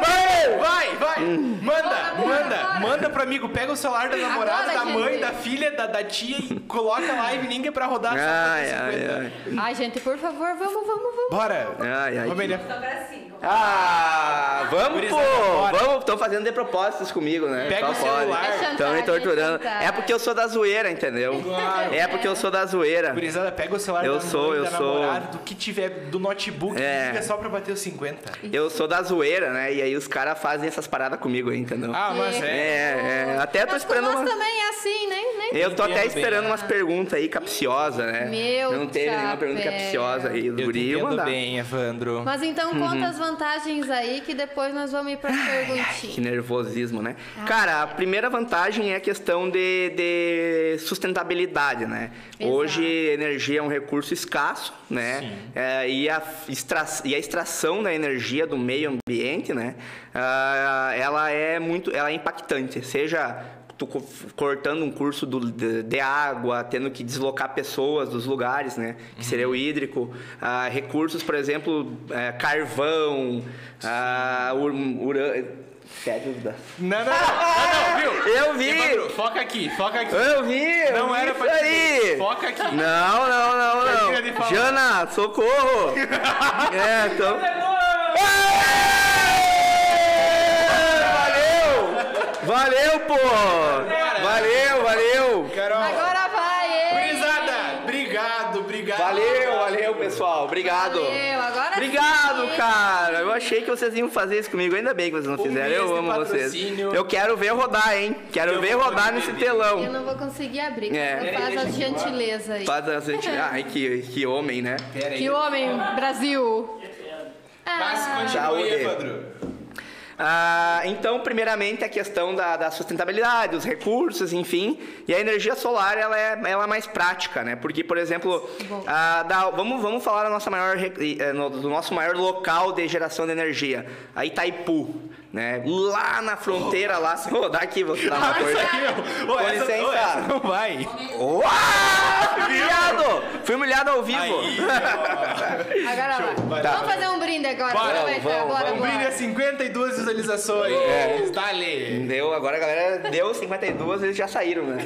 49. Vai, vai. Manda, Bora, manda, bora. manda pro amigo. Pega o celular da namorada, Agora, da mãe, gente. da filha, da, da tia e coloca a live ninguém pra rodar. só pra Ai, ter ai, 50. ai. Ai, gente, por favor, vamos, vamos, vamos. Bora. Ai, ai. Vamos, Elia. Ah, vamos, Gurizada, pô. bora. Vamos, estão fazendo de propósitos comigo, né? Pega Só o celular. É chantagem, Estão me torturando. é chantagem. É porque eu sou da zoeira, entendeu? Claro. É porque eu sou da zoeira. Gurizada, pega o celular Eu da sou, mãe, eu da sou. namorada, do que tiver, do notebook, É. liga só pra bater os 50. Eu sou da zoeira, né? E aí os caras fazem essas paradas comigo aí, entendeu? Ah, mas é. É, é. Até tô Mas esperando nós uma... também é assim, nem, nem Eu tô até esperando bem. umas perguntas aí capciosas, né? Meu Não teve nenhuma pergunta capciosa aí. Eu guri mandar. bem, Evandro. Mas então Uhum. conta as vantagens aí que depois nós vamos ir para as Que nervosismo, né? Cara, a primeira vantagem é a questão de, de sustentabilidade, né? Exato. Hoje, energia é um recurso escasso, né? Sim. É, e, a extra, e a extração da energia do meio ambiente, né? Ah, ela é muito, ela é impactante, seja tu co- cortando um curso do- de, de água, tendo que deslocar pessoas dos lugares, né? Que seria o hídrico. Ah, recursos, por exemplo, eh, carvão, ah, ur, Até dúvida. Não, não, não, não, viu? Eu vi! Evandro, foca aqui, foca aqui. Eu vi! Não era pra aí! Foca aqui. Não, não, não, não. Jana, socorro! é, então. Valeu! Pô! Valeu, valeu! Carol. Agora vai, hein? Gurizada, obrigado, obrigado. Valeu, valeu, pessoal. Obrigado. Valeu, agora Obrigado, sim. cara. Eu achei que vocês iam fazer isso comigo. Ainda bem que vocês não Um fizeram. Eu amo vocês. Eu quero ver rodar, hein? Quero Eu ver rodar ver nesse vídeo. Eu telão. não vou conseguir abrir. É. Faz a gentileza aí. Faz a gente. Ai, que, que homem, né? Que homem, Brasil. Mas Ah, aí, Saúde. Evandro. Ah, então, primeiramente, a questão da, da sustentabilidade, os recursos, enfim. E a energia solar, ela é, ela é mais prática, né? Porque, por exemplo, ah, da- vamos, vamos falar da nossa maior, eh, do nosso maior local de geração de energia, a Itaipu. Né? Lá na fronteira, lá. Vou dar aqui, vou dar uma coisa. Ô, Com essa- licença. ô, essa não vai. Uau! Fui humilhado! Fui humilhado ao vivo! Aí, agora vai. vai. Vamos fazer um brinde agora. Bora, Aproveitar, vamos, bora, Vamos bora. brilha 52 visualizações. É. Dale. Deu, agora a galera deu 52, eles já saíram, né?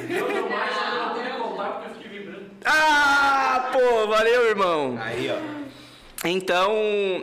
Ah, pô, valeu, irmão. Aí, ó. Então,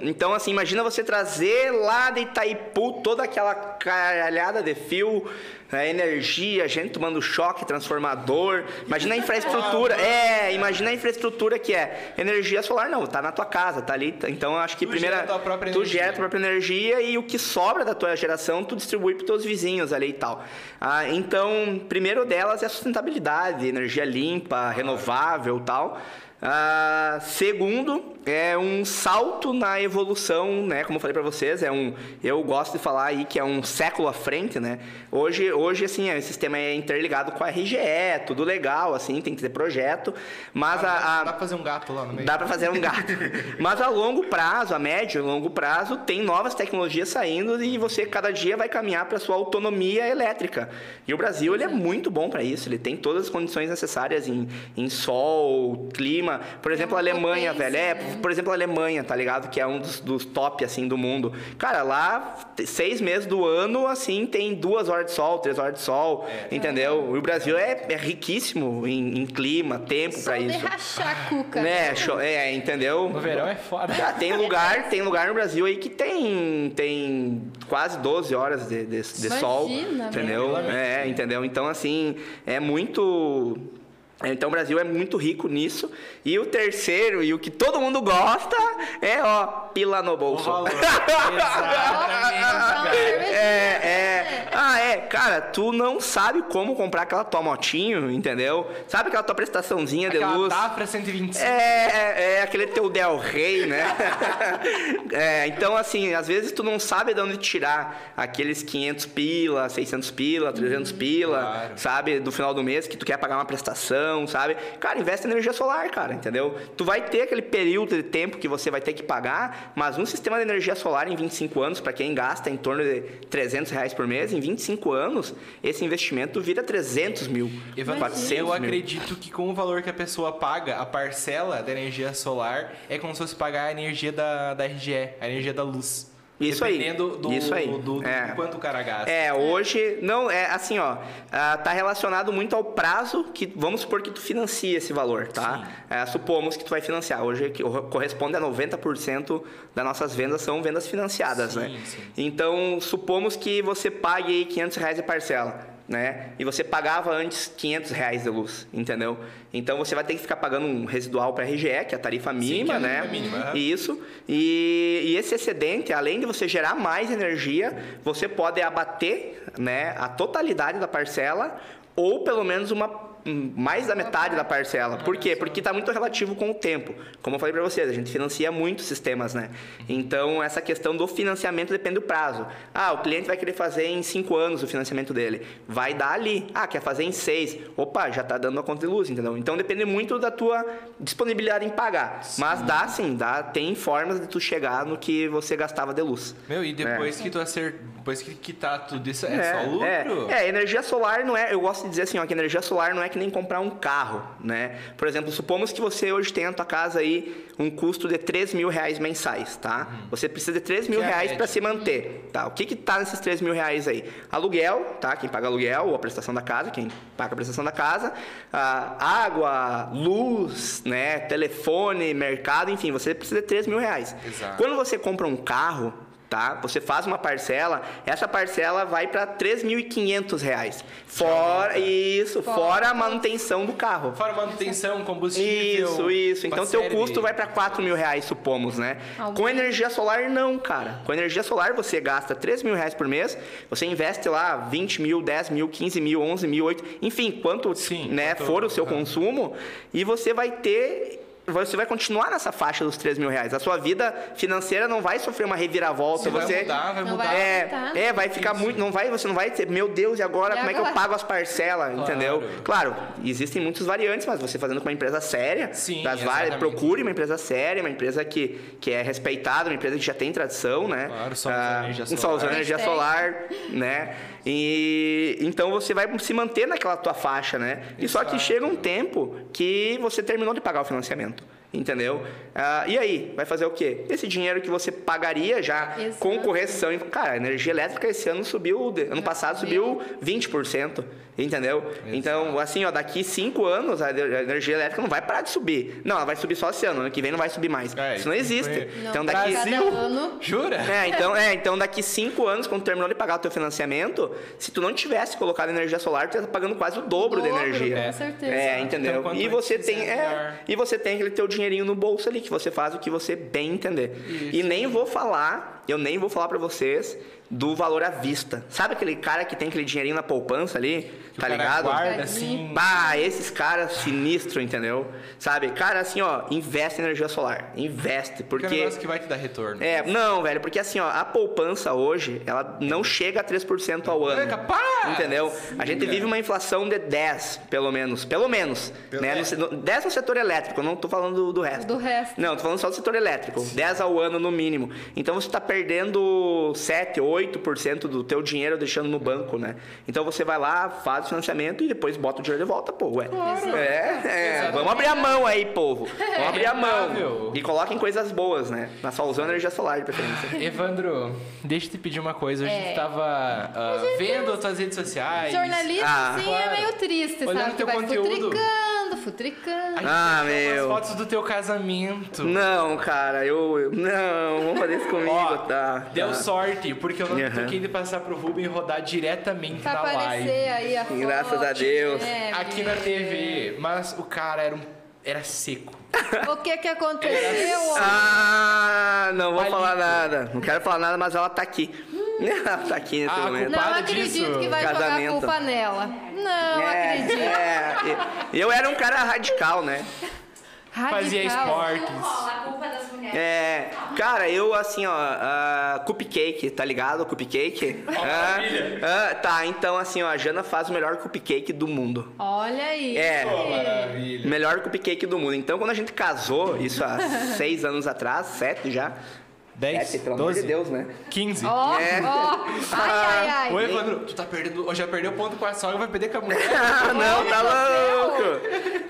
então, assim, imagina você trazer lá de Itaipu toda aquela caralhada de fio, né, energia, gente tomando choque, transformador. Imagina a infraestrutura. É, imagina a infraestrutura que é. Energia solar não, tá na tua casa, tá ali. Então, eu acho que Tu primeira. gera tu energia. gera a tua própria energia e o que sobra da tua geração, tu distribui para teus vizinhos ali e tal. Ah, então, primeiro delas é a sustentabilidade, energia limpa, renovável e tal. Ah, segundo, é um salto na evolução, né? Como eu falei para vocês, é um, eu gosto de falar aí que é um século à frente, né? Hoje, hoje assim, o sistema é interligado com a RGE, tudo legal, assim, tem que ter projeto, mas a, a- Dá pra fazer um gato lá no meio. Dá para fazer um gato. Mas a longo prazo, a médio e longo prazo, tem novas tecnologias saindo e você cada dia vai caminhar para sua autonomia elétrica. E o Brasil ele é muito bom para isso. Ele tem todas as condições necessárias em, em sol, clima. Por exemplo, a uma Alemanha, potência, velho. É, por exemplo, a Alemanha, tá ligado? Que é um dos, dos top assim do mundo. Cara, lá seis meses do ano assim tem duas horas de sol, três horas de sol, entendeu? E o Brasil é, é riquíssimo em, em clima, tempo Só para isso. rachar a cuca. Né, é, entendeu? No verão é foda. Ah, tem lugar, tem lugar no Brasil aí que tem, tem quase 12 horas de, de, de Imagina, sol, entendeu? É, entendeu? Então, assim, é muito... Então, o Brasil é muito rico nisso. E o terceiro, e o que todo mundo gosta, é, ó, pila no O bolso. É, é. Ah, é. Cara, tu não sabe como comprar aquela tua motinho, entendeu? Sabe aquela tua prestaçãozinha de Aquela luz? Tafra 125. É, é, é aquele teu Del Rey, né? É, então, assim, às vezes tu não sabe de onde tirar aqueles 500 pila, 600 pila, 300 pila, Claro. sabe? Do final do mês que tu quer pagar uma prestação, sabe? Cara, investe em energia solar, cara, entendeu? Tu vai ter aquele período de tempo que você vai ter que pagar, mas um sistema de energia solar em 25 anos, para quem gasta em torno de 300 reais por mês, em 25 anos, esse investimento vira 300 mil, Evandro, 400 eu mil. acredito que com o valor que a pessoa paga, a parcela da energia solar é como se fosse pagar a energia da, da RGE, a energia da luz. Isso aí, Dependendo do, isso aí. do, do É. quanto o cara gasta. É, hoje, não, é assim, ó, ah, tá relacionado muito ao prazo que, vamos supor que tu financia esse valor, tá? É, supomos que tu vai financiar, hoje que corresponde a 90% das nossas vendas são vendas financiadas, Sim, né? sim. Então, supomos que você pague aí 500 reais de parcela, né? E você pagava antes 500 reais de luz, entendeu? Então, você vai ter que ficar pagando um residual para RGE, que é a tarifa mínima, que é a né? tarifa mínima. Isso. E, e esse excedente, além de você gerar mais energia, você pode abater né, a totalidade da parcela ou pelo menos uma mais da metade da parcela. Por quê? Porque está muito relativo com o tempo. Como eu falei para vocês, a gente financia muitos sistemas, né? Então, essa questão do financiamento depende do prazo. Ah, o cliente vai querer fazer em cinco anos o financiamento dele. Vai dar ali. Ah, quer fazer em seis. Opa, já está dando a conta de luz, entendeu? Então, depende muito da tua disponibilidade em pagar. Mas dá sim, dá, tem formas de tu chegar no que você gastava de luz. Meu, e depois que tu acer... depois que quitar tudo isso, é, só é, lucro? é, energia solar não é. Eu gosto de dizer assim, ó, que energia solar não é que nem comprar um carro, né? Por exemplo, supomos que você hoje tem na tua casa aí um custo de 3 mil reais mensais, tá? Você precisa de 3 mil Que é reais média. para se manter, tá? O que que tá nesses 3 mil reais aí? Aluguel, tá? Quem paga aluguel ou a prestação da casa, quem paga a prestação da casa, ah, água, luz, né? Telefone, mercado, enfim, você precisa de 3 mil reais. Exato. Quando você compra um carro, tá? Você faz uma parcela, essa parcela vai para 3.500 reais. Fora isso, fora a manutenção do carro. Fora manutenção, combustível. Isso, isso. Então teu série custo de- vai para 4 mil reais, supomos, né? Algum- Com energia solar, não, cara. Com energia solar, você gasta 3 mil reais por mês, você investe lá 20 mil, 10 mil, 15 mil, 11 mil, 8, enfim, quanto Sim, né, quanto- for o seu ah. consumo, e você vai ter. Você vai continuar nessa faixa dos 3 mil reais. A sua vida financeira não vai sofrer uma reviravolta. Você vai você mudar, vai Não mudar. vai- é, aumentar. é, vai ficar muito. Não vai, você não vai ter, meu Deus, e agora E como é que eu agora? pago as parcelas? Claro. Entendeu? Claro, existem muitas variantes, mas você fazendo com uma empresa séria, Sim, das várias, procure uma empresa séria, uma empresa que, que é respeitada, uma empresa que já tem tradição, né? Claro, só usando Ah, energia Só solar. usando energia solar, né? E então você vai se manter naquela tua faixa, né? E só que chega um tempo que você terminou de pagar o financiamento. Entendeu? Ah, e aí, vai fazer o quê? Esse dinheiro que você pagaria já com Exato. correção. Cara, a energia elétrica esse ano subiu, ano passado subiu 20%. Entendeu? Então, assim, ó, daqui cinco anos a energia elétrica não vai parar de subir. Não, ela vai subir só esse ano, ano que vem não vai subir mais. É, Isso não isso existe. foi- Não, Então daqui. ano. Jura? É, então, é, então daqui cinco anos, quando terminou de pagar o teu financiamento, se tu não tivesse colocado energia solar, tu ia estar pagando quase o dobro, de Dobro, energia. com certeza. É, entendeu? Então, e você tem, é, melhor. e você tem aquele teu dinheirinho no bolso ali que você faz o que você bem entender. E nem vou falar, eu nem vou falar pra vocês do valor à vista. Sabe aquele cara que tem aquele dinheirinho na poupança ali, Que o tá cara ligado? Guarda assim. Bah, esses caras sinistros, entendeu? Sabe? Cara, assim, ó, investe em energia solar. Investe, Porque é um negócio que vai te dar retorno. é, não, velho, porque assim, ó, a poupança hoje, ela não chega a 3% ao ano. É capaz? Entendeu? A gente vive uma inflação de 10, pelo menos. Pelo menos. Pelo- Né? No se- no- 10 no setor elétrico, eu não tô falando do, do resto. Do resto. Não, tô falando só do setor elétrico. 10 ao ano no mínimo. Então você tá perdendo 7, 8% do teu dinheiro deixando no banco, né? Então você vai lá, faz o financiamento e depois bota o dinheiro de volta, pô. Ué. É, é. Vamos abrir a mão aí, povo. Vamos abrir a mão. E coloquem coisas boas, né? Na só usando energia solar de preferência. Evandro, deixa eu te pedir uma coisa. A gente É. tava ah, vendo as tuas redes sociais. Jornalista, Ah, assim, claro. é meio triste, Olhando sabe? Teu vai conteúdo. futricando, futricando. Ah, meu. umas fotos do teu casamento. Não, cara, eu. eu- não, vamos fazer isso comigo, Ó, tá? Deu tá. sorte, porque eu não Aham. toquei de passar pro Ruben rodar diretamente Pra na live. aparecer aí a foto. Graças a Deus. né, Aqui na TV. Mas o cara era um. Era seco. O que que aconteceu? Ah, não vou falar nada. Não quero falar nada, mas ela tá aqui. ela tá aqui nesse Ah, momento. Não acredito disso. que vai jogar a Casamento. culpa nela. Não é, acredito. é, eu era um cara radical, né? Fazia Radical. esportes. É, cara, eu assim, ó, ah, cupcake, tá ligado? Cupcake? Ah, ah, tá, então assim, ó, a Jana faz o melhor cupcake do mundo. Olha aí. É. Maravilha. Melhor cupcake do mundo. Então, quando a gente casou, isso há seis anos atrás, sete já. 10, Sete, pelo amor 12, de Deus, né? 15. Ó, É. ó. Ai, ai, ai. Ô, Evandro, tu tá perdendo. Já perdeu ponto com a sogra, vai perder com a mulher. Ah, não, tá louco!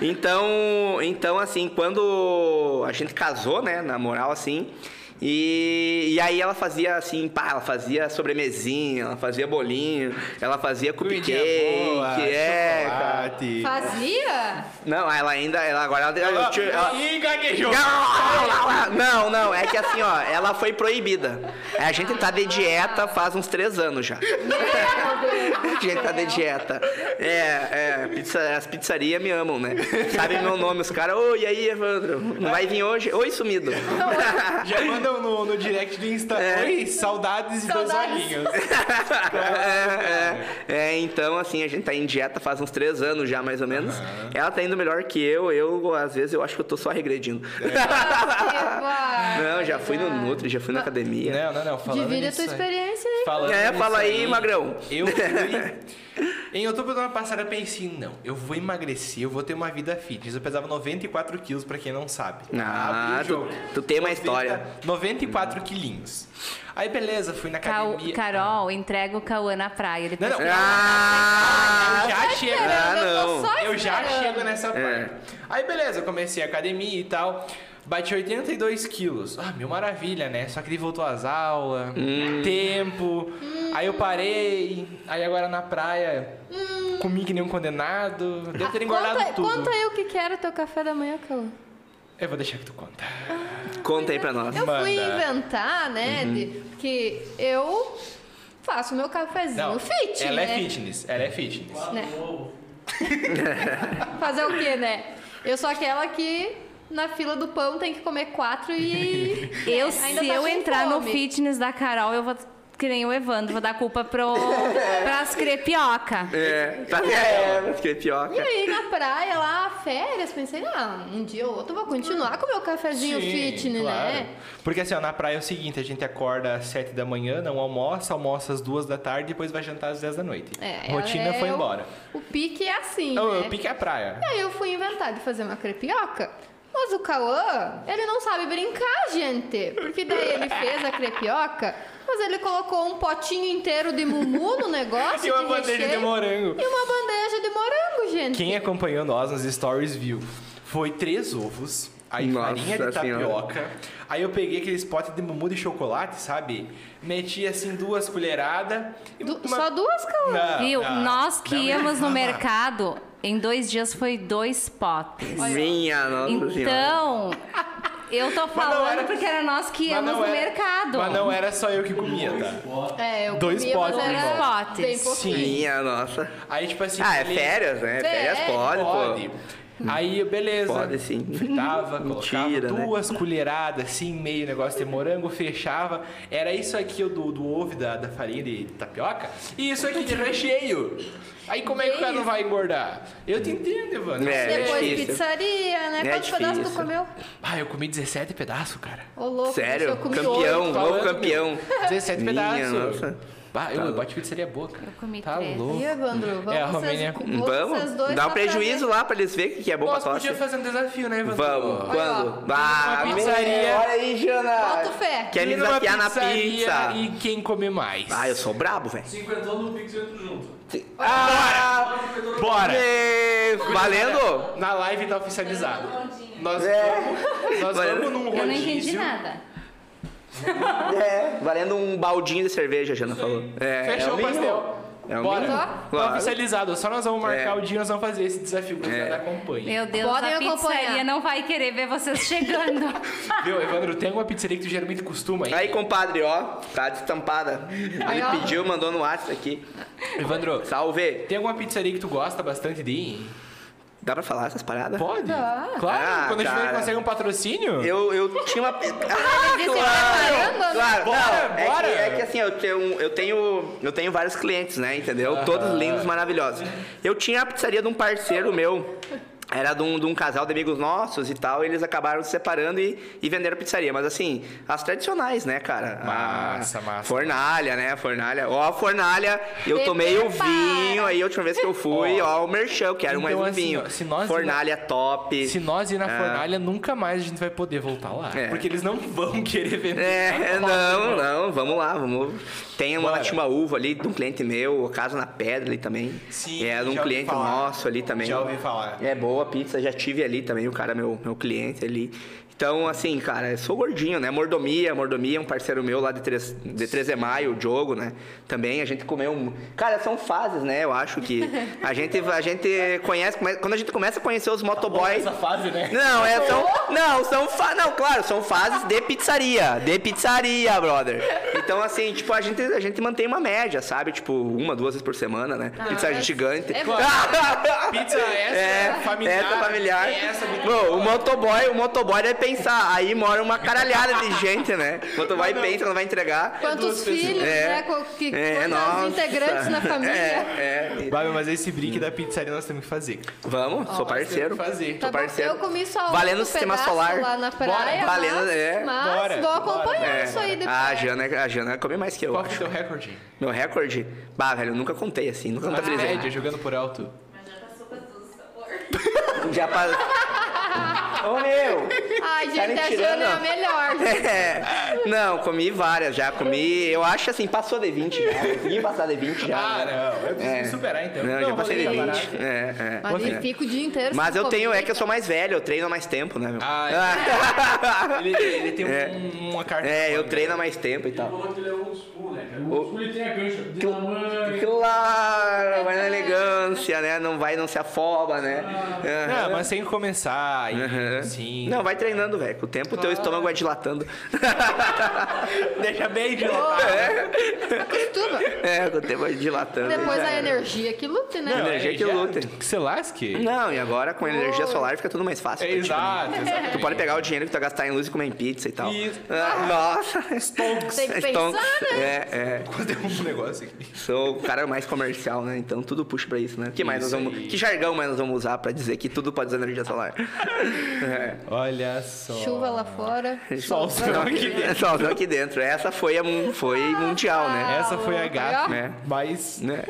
Então, então, assim, quando a gente casou, né, na moral, assim, e, e aí ela fazia, assim, pá, ela fazia sobremesinha, ela fazia bolinho, ela fazia cupcake, boa, é, cara. chocolate. Fazia? Não, ela ainda, ela agora, ela, ela, ela, gaguejou. Não, não, é que assim, ó, ela foi proibida. A gente tá de dieta faz uns três anos já. A gente tá de dieta. É, é, pizza- as pizzarias me amam, né? Sabe meu nome, os caras, oi, e aí, Evandro? Não vai vir hoje? Oi, sumido. Já mandam no, no direct do Insta. É. Oi, saudades dois Saudades. olhinhos. É, é, é, então, assim, a gente tá em dieta faz uns três anos já, mais ou menos. Ela tá indo melhor que eu, eu, às vezes, eu acho que eu tô só regredindo. Vai. Não, já fui no Nutri, já fui na academia. Não, não, não. Falando Divide a tua aí- experiência aí. Falando É, fala aí, magrão. Eu fui. Em outubro do ano passado eu pensei, não, eu vou emagrecer, eu vou ter uma vida fitness. Eu pesava 94 quilos, pra quem não sabe. Ah, tu- tu tem uma 90 história. 94 quilinhos. Aí beleza, fui na academia. Carol, entrega o Cauã na praia. Ele Não, não. Ah, Eu já chego. Ah, não. Eu já chego nessa parte. É. Aí beleza, eu comecei a academia e tal. Bati 82 quilos. Ah, meu maravilha, né? Só que ele voltou às aulas, Hum. tempo. Aí eu parei. Aí agora na praia, comi que nem um condenado. Devo ter engordado conta, tudo. conta aí o que que era o teu café da manhã, Cauã. Eu vou deixar que tu conta. Conta aí pra nós. Eu Manda. fui inventar, né, Uhum. de, que eu faço meu cafezinho fit, ela né? é fitness. Ela é fitness. né? Fazer o quê, né? Eu sou aquela que na fila do pão tem que comer quatro e. Eu, se tá eu entrar no fome. fitness da Carol, eu vou que nem o Evandro, vou dar culpa pro, pras crepioca. É, tá, é, mas que E pioca. aí na praia lá, férias, pensei, ah, um dia ou outro eu vou continuar com o meu cafezinho Sim, fitness, claro. né? Porque assim, ó, na praia é o seguinte, a gente acorda às 7 da manhã, não almoça, almoça às 2 da tarde, depois vai jantar às 10 da noite. É, Rotina é foi o- embora. O pique é assim, Não, né? eu pique a praia. E aí eu fui inventar de fazer uma crepioca. Mas o Cauã, ele não sabe brincar, gente. Porque daí ele fez a crepioca, mas ele colocou um potinho inteiro de mumu no negócio. E uma de bandeja de recheio, morango. E uma bandeja de morango, gente. Quem acompanhou nós nos stories viu. Foi três ovos, Aí Nossa farinha de Senhora. tapioca. Aí eu peguei aqueles potes de bumbum de chocolate, sabe? Meti assim duas colheradas. Du- uma- Só duas? Não, Viu? não, Nós que não, íamos no não, mercado, em dois dias foi dois potes. Minha nossa senhora. Eu tô falando era- porque era nós que íamos no era- mercado. Mas não era só eu que comia, tá? É, eu Dois comia, potes, dois potes. Pouquinho. Minha nossa. Aí, tipo assim. Ah, é férias, né? É, Férias pode, Pode. pô. Aí, beleza. Pode sim. Fritava, Mentira, colocava né? duas colheradas, assim, meio negócio de morango, fechava. Era isso aqui o do, do ovo da, da farinha de tapioca. E isso aqui de recheio. Aí como é que o cara não vai engordar? Eu te entendo, Evandro. É, Eu Depois difícil. pizzaria, né? É Quantos pedaços tu comeu? Ah, eu comi 17 pedaços, cara. Ô, louco, Sério? eu comi Campeão, novo Falando, campeão. 17 Minha pedaços. nossa. Bah, eu, bate pizzaria boa, cara. Eu comi tá três. louco. E Evandro, vamos É, a vocês, Romênia. vamos Vamos? vocês dois Dá um prejuízo lá pra eles verem o que é bom Nós pra tosse. podíamos fazer um desafio, né, Evandro? Vamos, quando? Ah, Uma pizzaria. Olha aí, Jana. Boto fé. Quer me desafiar na pizza? E quem comer mais. Ah, eu sou brabo, velho. 50 no Pix e junto. Ah, Bora! é, valendo? Na live tá oficializado. Nós É. vamos, nós vamos num rodízio. Eu não entendi nada. É, valendo um baldinho de cerveja, a Jana falou. É, é Fechou o mínimo. pastel. É o Bora. mínimo. Tá Claro. oficializado. Só nós vamos marcar É. o dia, nós vamos fazer esse desafio que É. você acompanha. Meu Deus, Podem a pizzaria acompanhar. não vai querer ver vocês chegando. Viu, Evandro, tem alguma pizzaria que tu geralmente costuma aí? Aí, compadre, ó, tá destampada. Ele pediu, mandou no WhatsApp aqui. Evandro, Salve. tem alguma pizzaria que tu gosta bastante de ir? Dá pra falar essas paradas? Pode? Dá. Claro, Ah, quando a gente cara. consegue um patrocínio. Eu, eu tinha uma. Ah, disse, claro! "Caramba, Claro, Bora, não, é bora. que, é que assim, eu tenho, eu tenho, eu tenho vários clientes, né? Entendeu? Todos lindos, maravilhosos. Eu tinha a pizzaria de um parceiro meu. Era de um, de um casal de amigos nossos e tal, e eles acabaram se separando e, e venderam a pizzaria. Mas assim, as tradicionais, né, cara? Massa, a massa. Fornalha, né? Fornalha. Ó, a fornalha, eu Te tomei o vinho, aí a última vez que eu fui, Ó. ó, o merchan, quero mais Então, um assim, vinho. se nós- fornalha top. Se nós ir na Ah. fornalha, nunca mais a gente vai poder voltar lá. É. Porque eles não vão querer vender. É, não, não, vamos lá, vamos. Tem uma Timbaúva ali, de um cliente meu, Casa na Pedra ali também. Sim, É, de um cliente nosso ali também. Já ouvi falar. É boa a pizza, já tive ali também, o cara, meu, meu cliente ali. Então, assim, cara, eu sou gordinho, né? Mordomia, Mordomia é um parceiro meu lá de 3, de 3 de maio, o Diogo, né? Também a gente comeu. um- Cara, são fases, né? Eu acho que a gente, a gente conhece. Quando a gente começa a conhecer os motoboys. Essa fase, né? Não, é, são, não, são fa não, claro, são fases de pizzaria, de pizzaria, brother. Então assim, tipo, a gente, a gente mantém uma média, sabe? Tipo, uma, duas vezes por semana, né? pizza é- gigante. é. Pizza essa familiar, Essa familiar. é essa Bom, o motoboy, o motoboy deve pensar, aí mora uma caralhada de gente, né? O motoboy pensa, não vai entregar. Quantos pessoas. filhos, É. né? Que, É, quantos nossa. integrantes na família. É, é. Babi, mas esse brick da pizzaria nós temos que fazer. Vamos, sou parceiro. temos que fazer. Tá Sou bom, parceiro. eu comi só Valendo o sistema solar. lá na praia, Bora, valendo, mas, é. mas Bora, vou acompanhar É. isso aí depois. Ah, a Jana, a Jana come mais que eu, Qual é o teu recorde? Meu recorde? Bah, velho, eu nunca contei assim, nunca Na contabilizei. média, jogando por alto. Já pa... Ô meu! Ai, Tá gente, a? Jana é a melhor. É. Não, comi várias já. Comi. Eu acho assim, passou de 20 já. Consegui passar de 20 já. Ah, né? não. Eu preciso É. superar, então. Não, já passei de vou 20. deixar barato. É, é. Mas É. ele fica o dia inteiro Mas eu tenho, é que eu sou mais velho, eu treino há mais tempo, né, meu? Ah, Ele, ele tem um- É. uma carta. É, eu treino há mais tempo e tal. Falou que ele é old school, né, cara? O old school ele tem a cancha de. Claro, vai na elegância, né? Não vai, não se afoba, né? Não, mas tem que começar. E, Aham. Sim. Não, vai treinando, velho. Com o tempo o teu estômago vai dilatando. Deixa bem dilatado. Acostuma. É, com o tempo vai dilatando. Depois a energia que lute, né? Não, energia que já- lute. Que se lasque. Não, e agora com a energia solar fica tudo mais fácil. É, exato, exatamente. Tu pode pegar o dinheiro que tu vai gastar em luz e comer em pizza e tal. Isso. Ah, nossa! Tem que Stonks. pensar, né? É, é. Um negócio aqui. Sou o cara mais comercial, né? Então tudo puxa pra isso, né? Que mais nós vamos. Que jargão mais nós vamos usar pra dizer que tudo pode usar energia solar? É. Olha só. Chuva lá fora. Solzão aqui dentro. Solzão aqui dentro. Essa foi, a, foi mundial, né? Essa foi a gata. É. Mas. Né?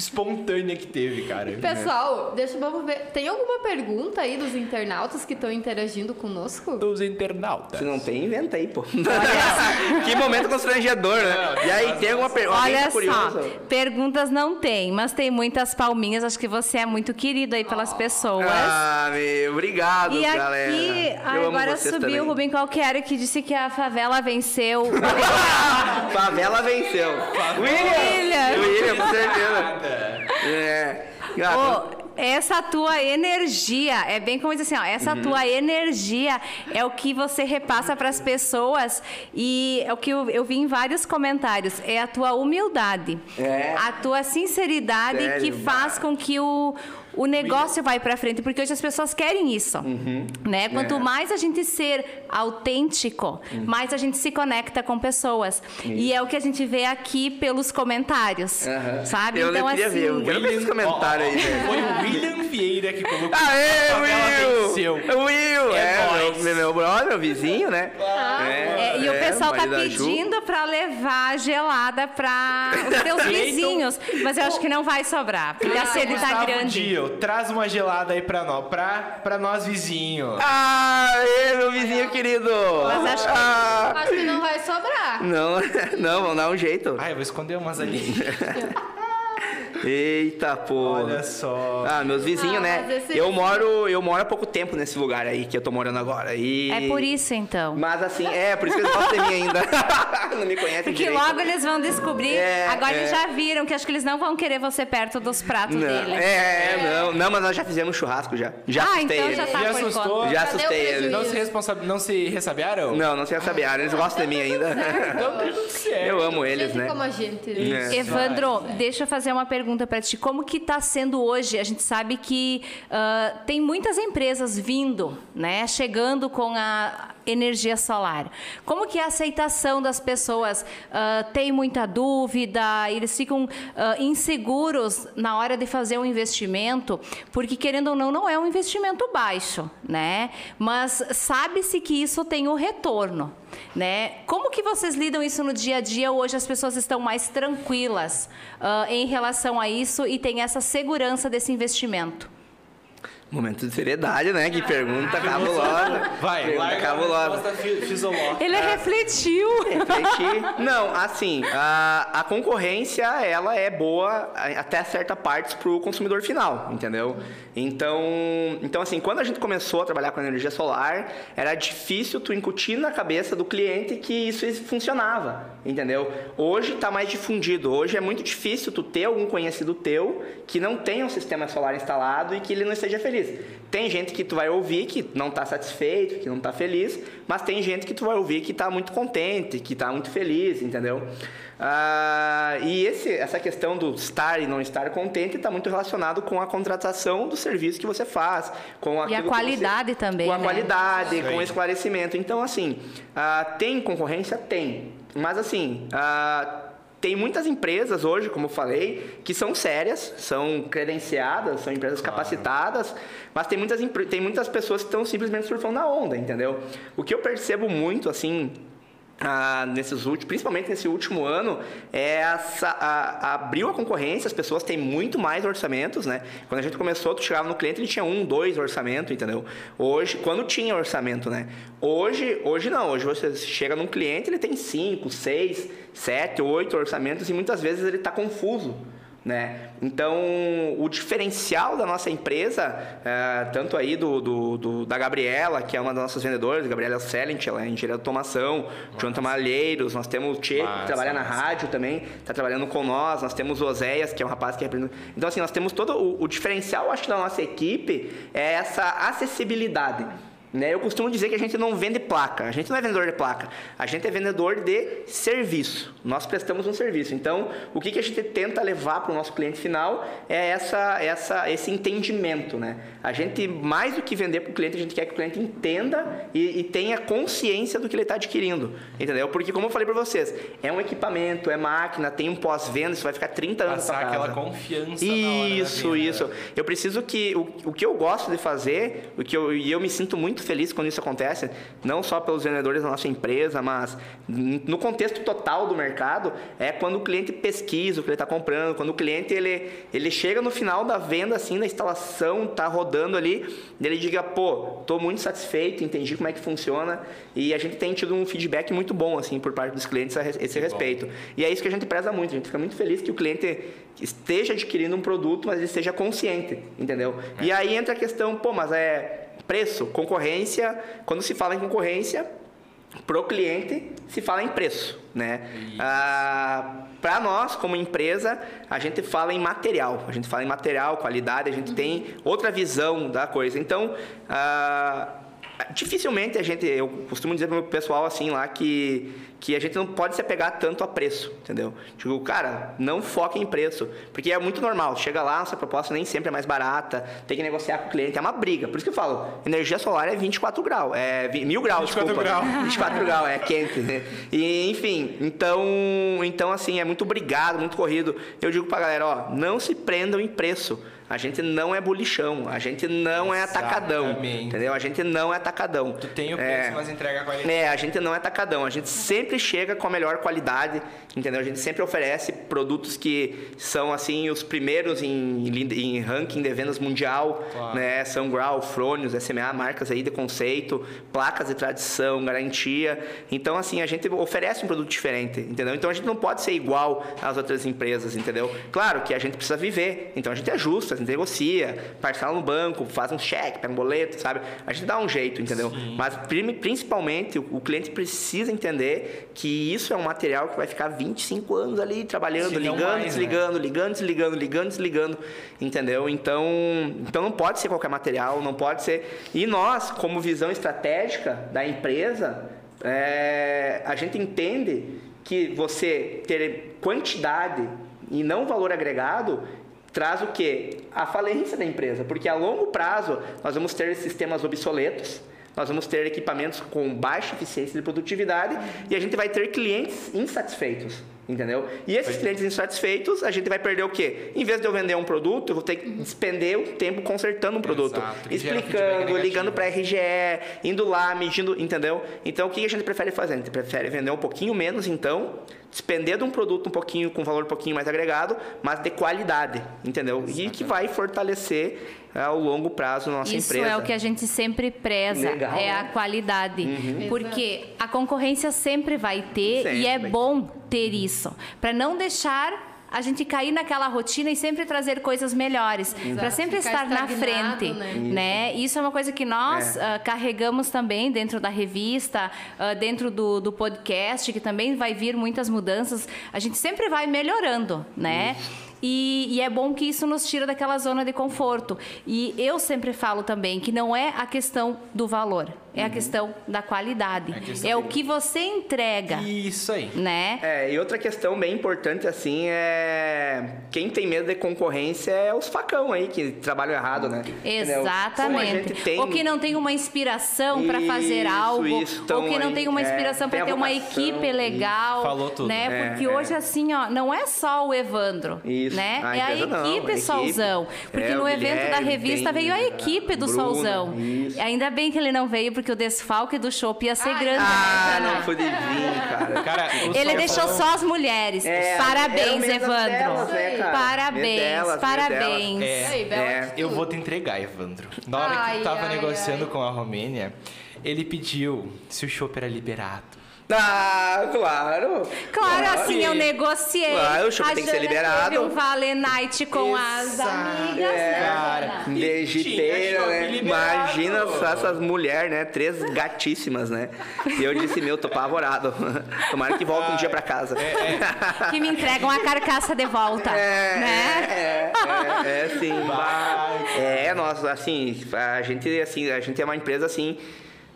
Espontânea que teve, cara. Pessoal, deixa vamos ver. Tem alguma pergunta aí dos internautas que estão interagindo conosco? Dos internautas. Se não tem, inventa aí, pô. que momento constrangedor, né? E aí, tem alguma pergunta? Olha curioso? só, perguntas não tem, mas tem muitas palminhas. Acho que você é muito querido aí pelas pessoas. Ah, meu, obrigado, e aqui, galera. ai, Eu amo agora subiu também. o Rubem Qualquer que disse que a favela venceu. Favela venceu. William! William. William, com certeza. É. Ô, essa tua energia, é bem como diz assim, ó, essa Uhum. tua energia é o que você repassa para as pessoas e é o que eu, eu vi em vários comentários, é a tua humildade, É. a tua sinceridade Sério? que faz com que o o negócio vai para frente, porque hoje as pessoas querem isso, né? Quanto É. mais a gente ser autêntico, mais a gente se conecta com pessoas. E é o que a gente vê aqui pelos comentários, Aham. sabe? Eu então queria assim, ver, eu quero ver esse comentário aí. Foi o William Vieira que colocou. Aê, venceu. Will! Will! É É, meu, meu brother, meu vizinho, né? É, e o pessoal tá pedindo pra levar gelada pra os teus vizinhos. Mas eu acho que não vai sobrar, porque a sede tá grande. Traz uma gelada aí pra nós, pra, pra nós vizinhos. Aê, meu vizinho querido! Mas acho que- Ah, Acho que não vai sobrar. Não, não, vamos dar um jeito. Ai, eu vou esconder umas ali. Eita, pô. Olha só. Ah, meus vizinhos, Ah, né? Eu vizinho- moro, eu moro há pouco tempo nesse lugar aí que eu tô morando agora. E... É por isso, então. Mas assim, é, por isso que eles gostam de mim ainda. não me conhecem Porque direito. logo eles vão descobrir. É, Agora é. eles já viram que acho que eles não vão querer você perto dos pratos Não, deles. é, é, não, não, mas nós já fizemos churrasco já. Já Ah, assustei então eles. já tá Já assustou? Já o assustei eles. Não se, responsa... não se ressabiaram? Não, não sei saber, eles gostam de mim ainda. Então tá tudo certo. Eu amo eles, Gente né? como a gente. É. Evandro, deixa eu fazer uma pergunta para ti. Como que está sendo hoje? A gente sabe que ah, tem muitas empresas vindo, né, chegando com a energia solar. Como que é a aceitação das pessoas? Ah, tem muita dúvida? Eles ficam ah, inseguros na hora de fazer um investimento? Porque querendo ou não, não é um investimento baixo, né? Mas sabe-se que isso tem um retorno. Né? Como que vocês lidam isso no dia a dia? Hoje as pessoas estão mais tranquilas ah, em relação a isso e têm essa segurança desse investimento. Momento de seriedade, né? Que pergunta cabulosa. Vai, pergunta larga cabulosa. Ele refletiu. Refletir. Não, assim, a, a concorrência, ela é boa até certa parte para o consumidor final, entendeu? Então, então, assim, quando a gente começou a trabalhar com energia solar, era difícil tu incutir na cabeça do cliente que isso funcionava, entendeu? Hoje está mais difundido. Hoje é muito difícil tu ter algum conhecido teu que não tenha um sistema solar instalado e que ele não esteja feliz. Tem gente que tu vai ouvir que não está satisfeito, que não está feliz, mas tem gente que tu vai ouvir que está muito contente, que está muito feliz, entendeu? Ah, e esse, essa questão do estar e não estar contente está muito relacionado com a contratação do serviço que você faz, com aquilo que qualidade você, também, com a né? qualidade, com o esclarecimento. Então, assim, ah, tem concorrência? Tem. Mas, assim, ah, tem muitas empresas hoje, como eu falei, que são sérias, são credenciadas, são empresas capacitadas, mas tem muitas, tem muitas pessoas que estão simplesmente surfando na onda, entendeu? O que eu percebo muito, assim, ah, nesses últimos, principalmente nesse último ano, é essa, a- abriu a concorrência, as pessoas têm muito mais orçamentos, né? Quando a gente começou, tu chegava no cliente, ele tinha um, dois orçamentos, entendeu? Hoje, quando tinha orçamento, né? Hoje, hoje não, hoje você chega num cliente, ele tem cinco, seis, sete, oito orçamentos e muitas vezes ele está confuso. Né? Então, o diferencial da nossa empresa, eh, tanto aí do, do- do- da Gabriela, que é uma das nossas vendedoras, Gabriela Selent, ela é engenheira de automação, Jonathan Malheiros, nós temos o Tchê, que trabalha na rádio também, está trabalhando com nós, nós temos o Oséias, que é um rapaz que representa... Então, assim, nós temos todo... O, o diferencial, acho, da nossa equipe é essa acessibilidade. Né? Eu costumo dizer que a gente não vende placa, a gente não é vendedor de placa, a gente é vendedor de serviço. Nós prestamos um serviço. Então, o que, que a gente tenta levar para o nosso cliente final é essa, essa, esse entendimento. Né? A gente, mais do que vender para o cliente, a gente quer que o cliente entenda e, e tenha consciência do que ele está adquirindo. Entendeu? Porque, como eu falei para vocês, é um equipamento, é máquina, tem um pós-venda, isso vai ficar 30 anos Passar aquela confiança Isso, isso. Eu preciso que. O, o que eu gosto de fazer, o que eu, e eu me sinto muito muito feliz quando isso acontece, não só pelos vendedores da nossa empresa, mas no contexto total do mercado, é quando o cliente pesquisa o que ele está comprando, quando o cliente ele, ele chega no final da venda, assim, da instalação, tá rodando ali, ele diga, pô, tô muito satisfeito, entendi como é que funciona, e a gente tem tido um feedback muito bom, assim, por parte dos clientes a esse respeito. E é isso que a gente preza muito, a gente fica muito feliz que o cliente esteja adquirindo um produto, mas ele esteja consciente, entendeu? É. E aí entra a questão, pô, mas é preço, concorrência, quando se fala em concorrência, pro cliente se fala em preço, né? Ah, para nós, como empresa, a gente fala em material, a gente fala em material, qualidade, a gente tem outra visão da coisa. Então, ah, dificilmente a gente, eu costumo dizer para o meu pessoal assim lá que que a gente não pode se apegar tanto a preço, entendeu? Tipo, cara, não foque em preço, porque é muito normal. Chega lá, nossa proposta nem sempre é mais barata, tem que negociar com o cliente, é uma briga. Por isso que eu falo, energia solar é 24 graus, é mil graus, 24 desculpa. Grau. 24 graus, é quente, né? E, enfim, então, então assim, é muito obrigado, muito corrido. Eu digo pra galera, ó, não se prendam em preço. A gente não é bolichão, a gente não é atacadão, entendeu? A gente não é atacadão. Tu tem o preço, é, mas entrega a qualidade. É, a gente não é atacadão, a gente sempre chega com a melhor qualidade, entendeu? A gente sempre oferece produtos que são, assim, os primeiros em, em ranking de vendas mundial, claro. né? São Grau, Fronius, SMA, marcas aí de conceito, placas de tradição, garantia. Então, assim, a gente oferece um produto diferente, entendeu? Então, a gente não pode ser igual às outras empresas, entendeu? Claro que a gente precisa viver, então a gente ajusta, gente negocia, parcela no banco, faz um cheque, pega um boleto, sabe? A gente dá um jeito, entendeu? Sim. Mas principalmente o cliente precisa entender que isso é um material que vai ficar 25 anos ali trabalhando, ligando, mais, desligando, né? ligando, desligando, ligando, desligando, entendeu? Então, então não pode ser qualquer material, não pode ser. E nós, como visão estratégica da empresa, é, a gente entende que você ter quantidade e não valor agregado traz o que? A falência da empresa, porque a longo prazo nós vamos ter sistemas obsoletos, nós vamos ter equipamentos com baixa eficiência de produtividade e a gente vai ter clientes insatisfeitos. Entendeu? E esses clientes insatisfeitos, a gente vai perder o quê? Em vez de eu vender um produto, eu vou ter que despender o tempo consertando um produto. Exato. Explicando, ligando para RGE, indo lá, medindo, entendeu? Então, o que a gente prefere fazer? A gente prefere vender um pouquinho menos, então, despender de um produto um pouquinho, com valor um pouquinho mais agregado, mas de qualidade, entendeu? Exatamente. E que vai fortalecer é, ao longo prazo a nossa Isso empresa. Isso é o que a gente sempre preza, Legal, é né? a qualidade. Uhum. Porque a concorrência sempre vai ter sempre. e é bom ter isso, para não deixar a gente cair naquela rotina e sempre trazer coisas melhores, para sempre Ficar estar na frente, né? né? Isso é uma coisa que nós é. uh, carregamos também dentro da revista, uh, dentro do, do podcast, que também vai vir muitas mudanças. A gente sempre vai melhorando, né? Isso. E, e, é bom que isso nos tira daquela zona de conforto. E eu sempre falo também que não é a questão do valor, é uhum. a questão da qualidade. É, é o que você entrega. Isso aí. Né? É, e outra questão bem importante, assim, é. Quem tem medo de concorrência é os facão aí, que trabalham errado, né? Exatamente. Tem... Ou que não tem uma inspiração para fazer algo. Isso, ou que não tem uma é, inspiração é, para ter uma equipe legal. Falou tudo. Né? Porque é, hoje, assim, ó, não é só o Evandro. Isso. Né? A é a equipe não, a Solzão. Porque é, no evento Guilherme, da revista veio a equipe do Bruna, Solzão. Isso. Ainda bem que ele não veio, porque o desfalque do show ia ser grande. Ah, né? não pude vir, cara. cara ele deixou falou... só as mulheres. É, parabéns, Evandro. Delas, né, parabéns, delas, parabéns. É, é, eu vou te entregar, Evandro. Na hora ai, que eu tava ai, negociando ai. com a Romênia, ele pediu se o show era liberado. Ah, claro. Claro, claro. assim eu negociei. Claro, o shopping tem que ser liberado. Teve um Vale Night com Exato. as amigas, é, né? Cara, legiteira, né? Imagina só essas mulheres, né? Três gatíssimas, né? E eu disse, meu, tô apavorado. Tomara que volte um dia pra casa. É, é. Que me entregam a carcaça de volta. É, né? É, é, é, sim. É, nossa, assim, a gente, assim, a gente é uma empresa assim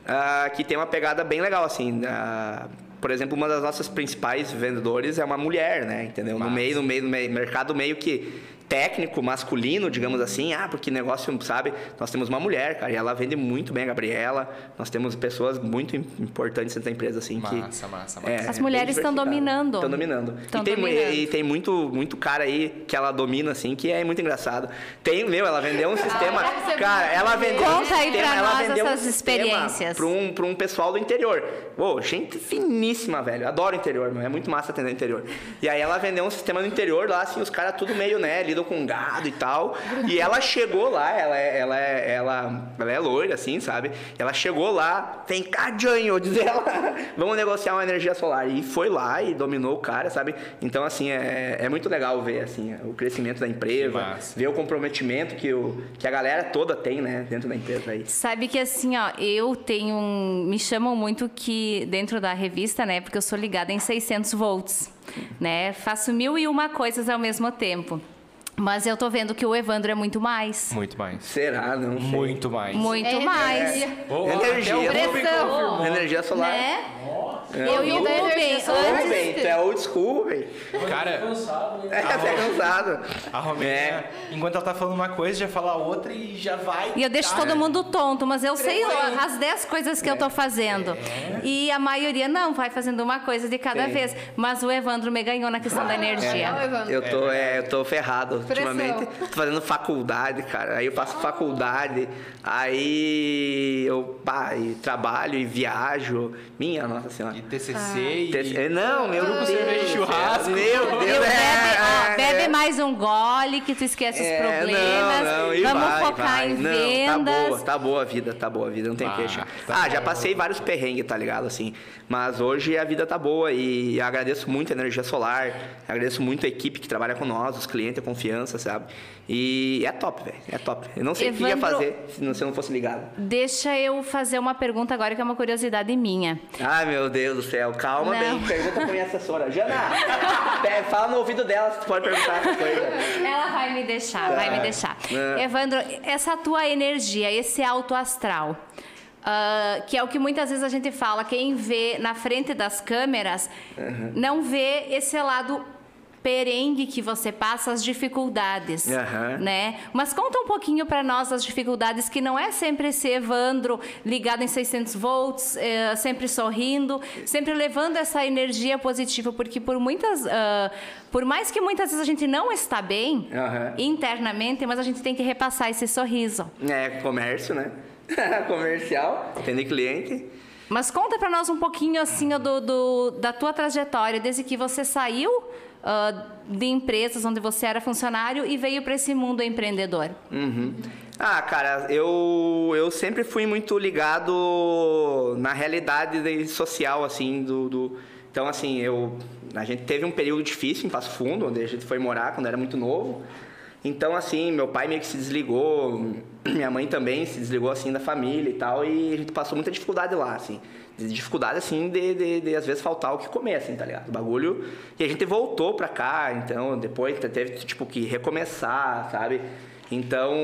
uh, que tem uma pegada bem legal, assim. Uh, por exemplo, uma das nossas principais vendedores é uma mulher, né? Entendeu? No meio, no meio, no meio, mercado meio que técnico masculino, digamos assim, ah, porque negócio, sabe? Nós temos uma mulher, cara, e ela vende muito bem a Gabriela. Nós temos pessoas muito im- importantes dentro da empresa, assim, que. Massa, massa, massa. é, As mulheres estão dominando. Estão dominando. Estão e tem, dominando. e tem muito, muito cara aí que ela domina, assim, que é muito engraçado. Tem, meu, ela vendeu um sistema. deve ser cara, ela vendeu um Conta aí sistema, pra ela nós vendeu um essas sistema experiências. Pra um, pra um pessoal do interior. Pô, gente finíssima, velho. Adoro o interior, meu. É muito massa atender o interior. E aí ela vendeu um sistema no interior lá, assim, os caras tudo meio, né, lidam com gado e tal. E ela chegou lá, ela é, ela é, ela, ela é loira, assim, sabe? Ela chegou lá, vem cá, Janho, diz ela, vamos negociar uma energia solar. E foi lá e dominou o cara, sabe? Então, assim, é, é muito legal ver, assim, o crescimento da empresa, ver o comprometimento que, o, que a galera toda tem, né, dentro da empresa aí. Sabe que assim, ó, eu tenho um. Me chamam muito que dentro da revista, né? Porque eu sou ligada em 600 volts, né? Faço mil e uma coisas ao mesmo tempo. Mas eu tô vendo que o Evandro é muito mais. Muito mais. Será? Não sei. Muito mais. Muito É mais. energia. Ô, Energia. Rubem Pressão. confirmou. Energia solar. Né? É. Eu e o Rubem, velho, tu é old school, velho. Cara, Cansado, né? É, até cansado. a Romênia, É. enquanto ela tá falando uma coisa, já fala outra e já vai. E eu deixo Cara, todo mundo tonto, mas eu sei as 10 coisas que eu tô fazendo. E a maioria não, vai fazendo uma coisa de cada Sim. vez. Mas o Evandro me ganhou na questão da energia. Eu tô, é, eu tô ferrado. Ultimamente. Tô fazendo faculdade, cara. Aí eu faço faculdade, aí eu pá, e trabalho e viajo. Minha nossa senhora. E TCC e... Te- é, Não, meu Deus. cerveja e churrasco. Meu Eu Deus. bebe, ó, é, bebe é. mais um gole que tu esquece os É, problemas. não, não, e Vamos vai, focar vai. em Não, vendas. Tá boa, tá boa a vida, tá boa a vida, não tem Ah, queixa. tá Ah, já passei vários perrengues, tá ligado? Assim. Mas hoje a vida tá boa e agradeço muito a energia solar, agradeço muito a equipe que trabalha com nós, os clientes, a confiança, sabe? E é top, velho. É top. Eu não sei o que ia Evandro- fazer se não, se eu não fosse ligado. Deixa eu fazer uma pergunta agora que é uma curiosidade minha. Ai, meu Deus do céu. Calma Não. bem. Pergunta pra minha assessora. Jana, fala no ouvido dela se tu pode perguntar essa coisa. Ela vai me deixar, vai me deixar. É. Evandro, essa tua energia, esse alto astral, ah, que é o que muitas vezes a gente fala, quem vê na frente das câmeras não vê esse lado perengue que você passa, as dificuldades, Aham. né? Mas conta um pouquinho para nós as dificuldades que não é sempre esse Evandro ligado em 600 volts, eh, sempre sorrindo, sempre levando essa energia positiva, porque por muitas, ah, por mais que muitas vezes a gente não está bem Aham. internamente, mas a gente tem que repassar esse sorriso. É, comércio, né? Comercial, atender cliente. Mas conta para nós um pouquinho assim do, do- da tua trajetória, desde que você saiu ah, de empresas onde você era funcionário e veio para esse mundo empreendedor. Uhum. Ah, cara, eu, eu sempre fui muito ligado na realidade de- social, assim, do, do- Então, assim, eu... A gente teve um período difícil em Passo Fundo, onde a gente foi morar quando era muito novo. Então, assim, meu pai meio que se desligou, minha mãe também se desligou, assim, da família e tal, e a gente passou muita dificuldade lá, assim. De Dificuldade, assim, de, de, de, às vezes faltar o que comer, assim, tá ligado? O bagulho. E a gente voltou pra cá, então, depois teve, tipo, que recomeçar, sabe? Então,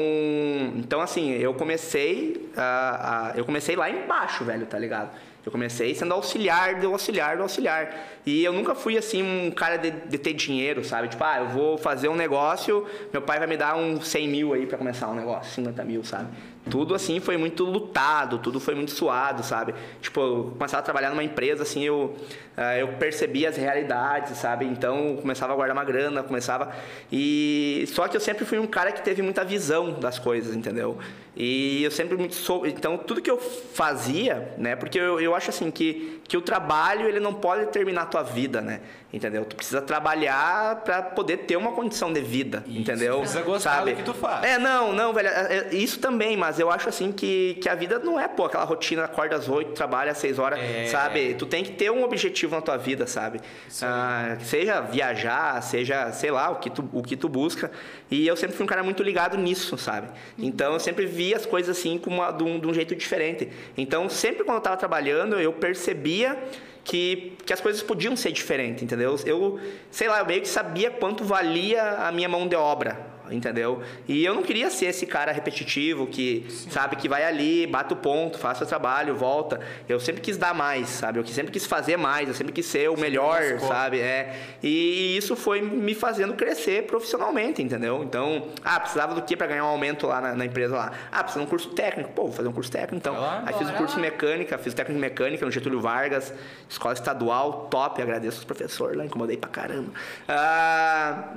então assim, eu comecei a, a- eu comecei lá embaixo, velho, tá ligado? Eu comecei sendo auxiliar do auxiliar do auxiliar. E eu nunca fui assim um cara de, de ter dinheiro, sabe? Tipo, ah, eu vou fazer um negócio, meu pai vai me dar uns 100 mil aí pra começar um negócio, 50 mil, sabe? Tudo assim foi muito lutado, tudo foi muito suado, sabe? Tipo, eu começava a trabalhar numa empresa, assim, eu, ah, eu percebia as realidades, sabe? Então, começava a guardar uma grana, começava... E... Só que eu sempre fui um cara que teve muita visão das coisas, entendeu? E eu sempre muito sou... Então, tudo que eu fazia, né? Porque eu, eu acho, assim, que, que o trabalho, ele não pode terminar a tua vida, né? Entendeu? Tu precisa trabalhar pra poder ter uma condição de vida, entendeu? precisa gostar Sabe? do que tu faz. É, não, não, velho. é- é- Isso também, mas eu acho assim que, que a vida não é, pô, aquela rotina, acorda às 8, trabalha às 6 horas, É. sabe? Tu tem que ter um objetivo na tua vida, sabe? Ah, seja viajar, seja, sei lá, o que, tu, o que tu busca. E eu sempre fui um cara muito ligado nisso, sabe? Então eu sempre vi as coisas assim com uma, de, um, de um jeito diferente. Então, sempre quando eu tava trabalhando, eu percebia que, que as coisas podiam ser diferentes, entendeu? Eu, sei lá, eu meio que sabia quanto valia a minha mão de obra. Entendeu? E eu não queria ser esse cara repetitivo que, sabe, que vai ali, bate o ponto, faz seu trabalho, volta. Eu sempre quis dar mais, sabe? Eu sempre quis fazer mais, eu sempre quis ser o melhor, buscou. sabe? É. E isso foi me fazendo crescer profissionalmente, entendeu? Então, ah, precisava do que para ganhar um aumento lá na, na empresa lá? Ah, precisa de um curso técnico. Pô, vou fazer um curso técnico então. Aí fiz um curso de mecânica, fiz técnico de mecânica no Getúlio Vargas, escola estadual, top, agradeço os professores lá, incomodei pra caramba. Ah,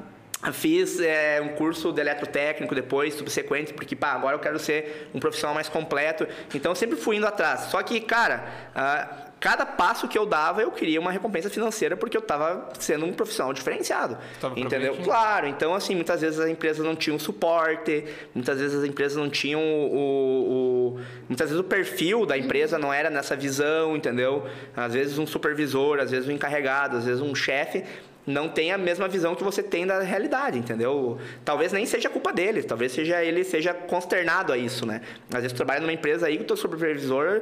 Fiz é, um curso de eletrotécnico depois, subsequente, porque pá, agora eu quero ser um profissional mais completo. Então eu sempre fui indo atrás. Só que, cara, ah, cada passo que eu dava eu queria uma recompensa financeira porque eu estava sendo um profissional diferenciado. Tava entendeu? Claro, então assim, muitas vezes as empresas não tinham suporte, muitas vezes as empresas não tinham o, o- muitas vezes o perfil da empresa não era nessa visão, entendeu? Às vezes um supervisor, às vezes um encarregado, às vezes um chefe não tem a mesma visão que você tem da realidade, entendeu? Talvez nem seja culpa dele, talvez seja ele seja consternado a isso, né? Às vezes tu trabalha numa empresa aí que o teu supervisor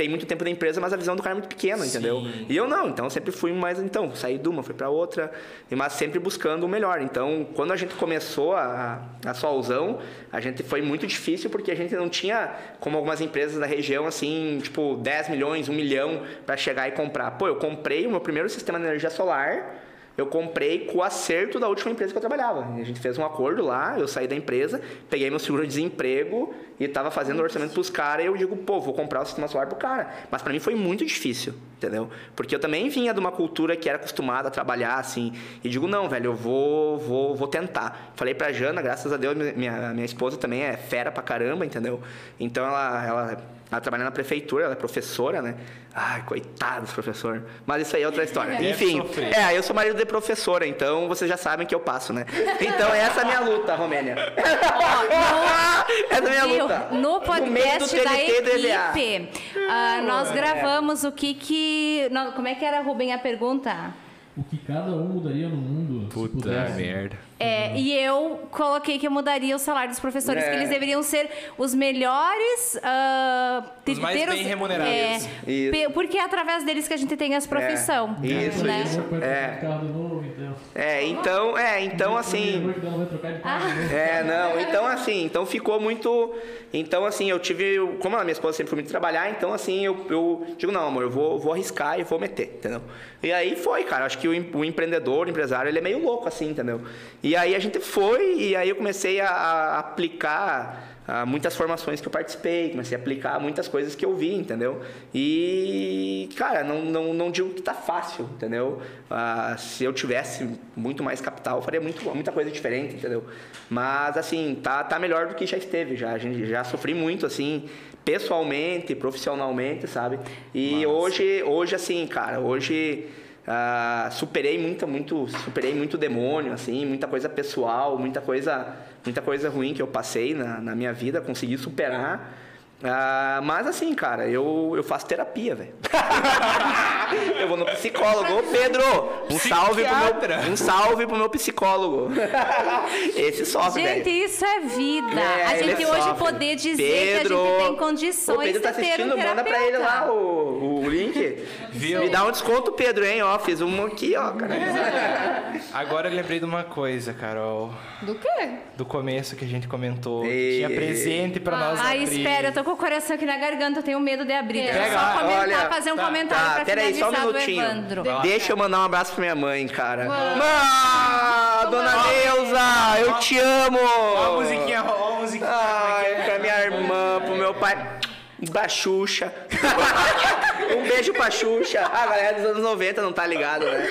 tem muito tempo da empresa, mas a visão do cara é muito pequena, entendeu? E eu não, então eu sempre fui mais, então, saí de uma, fui para outra, mas sempre buscando o melhor. Então, quando a gente começou a, a Solzão, a gente foi muito difícil porque a gente não tinha, como algumas empresas da região, assim, tipo, 10 milhões, 1 milhão para chegar e comprar. Pô, eu comprei o meu primeiro sistema de energia solar, eu comprei com o acerto da última empresa que eu trabalhava. A gente fez um acordo lá, eu saí da empresa, peguei meu seguro de desemprego e estava fazendo o orçamento pros caras e eu digo, pô, vou comprar o sistema solar pro cara. Mas para mim foi muito difícil, entendeu? Porque eu também vinha de uma cultura que era acostumada a trabalhar assim, e digo, não, velho, eu vou, vou, vou tentar. Falei pra Jana, graças a Deus, minha, minha esposa também é fera pra caramba, entendeu? Então ela, ela, ela trabalha na prefeitura, ela é professora, né? Ai, coitado dos professor. Mas isso aí é outra história. Deve Enfim, sofrer. é, eu sou marido de professora, então vocês já sabem que eu passo, né? Então essa é a minha luta, Romênia. essa é a minha Viu? luta. No podcast da do EVA. equipe, ah, nós gravamos o que que... não, como é que era, Rubem, a pergunta? O que cada um mudaria no mundo se Puta pudesse. merda. É, e eu coloquei que eu mudaria o salário dos professores, É. que eles deveriam ser os melhores... ah, Os mais ter bem remunerados. É, Isso. porque é através deles que a gente tem as profissão. Isso, né? isso. É. novo, então. É, então, é, então assim. É, não, então assim, então ficou muito. Então, assim, eu tive. Como a minha esposa sempre foi muito trabalhar, então assim, eu, eu digo, não, amor, eu vou, vou arriscar e vou meter, entendeu? E aí foi, cara. Acho que o, o empreendedor, o empresário, ele é meio louco, assim, entendeu? E aí a gente foi, e aí eu comecei a, a aplicar. ah, muitas formações que eu participei, comecei a aplicar muitas coisas que eu vi, entendeu? E, cara, não, não, não digo que tá fácil, entendeu? Ah, se eu tivesse muito mais capital, eu faria muito, muita coisa diferente, entendeu? Mas, assim, tá, tá melhor do que já esteve, já. A gente já sofri muito, assim, pessoalmente, profissionalmente, sabe? E hoje, hoje, assim, cara, hoje... ah, superei muito, muito, superei muito demônio, assim, muita coisa pessoal, muita coisa, muita coisa ruim que eu passei na, na minha vida, consegui superar. Ah, mas assim, cara, eu, eu faço terapia, velho. eu vou no psicólogo. Ô, Pedro, um salve, pro meu, um salve pro meu psicólogo. Esse sofre, Gente, velho. isso é vida. É, a gente hoje sofre. poder dizer Pedro, que a gente tem condições O Pedro tá ter um assistindo, manda pra ele lá o, o link. Viu? Me dá um desconto, Pedro, hein? Ó, fiz um aqui, ó, cara. Agora eu lembrei de uma coisa, Carol. Do quê? Do começo que a gente comentou. Ei. Tinha presente pra nós Ai, abrir. espera, eu tô com o coração aqui na garganta, eu tenho medo de abrir. Deixa eu Pega só comentar, olha, fazer um tá, comentário Tá, pra peraí, só um minutinho. Evandro. Deixa eu mandar um abraço pra minha mãe, cara. Mãe, dona Neuza, eu te amo. Ó a musiquinha, ó a musiquinha. Ai, pra minha irmã, pro meu pai. Da Xuxa. um beijo pra Xuxa. A galera dos anos 90 não tá ligado, né?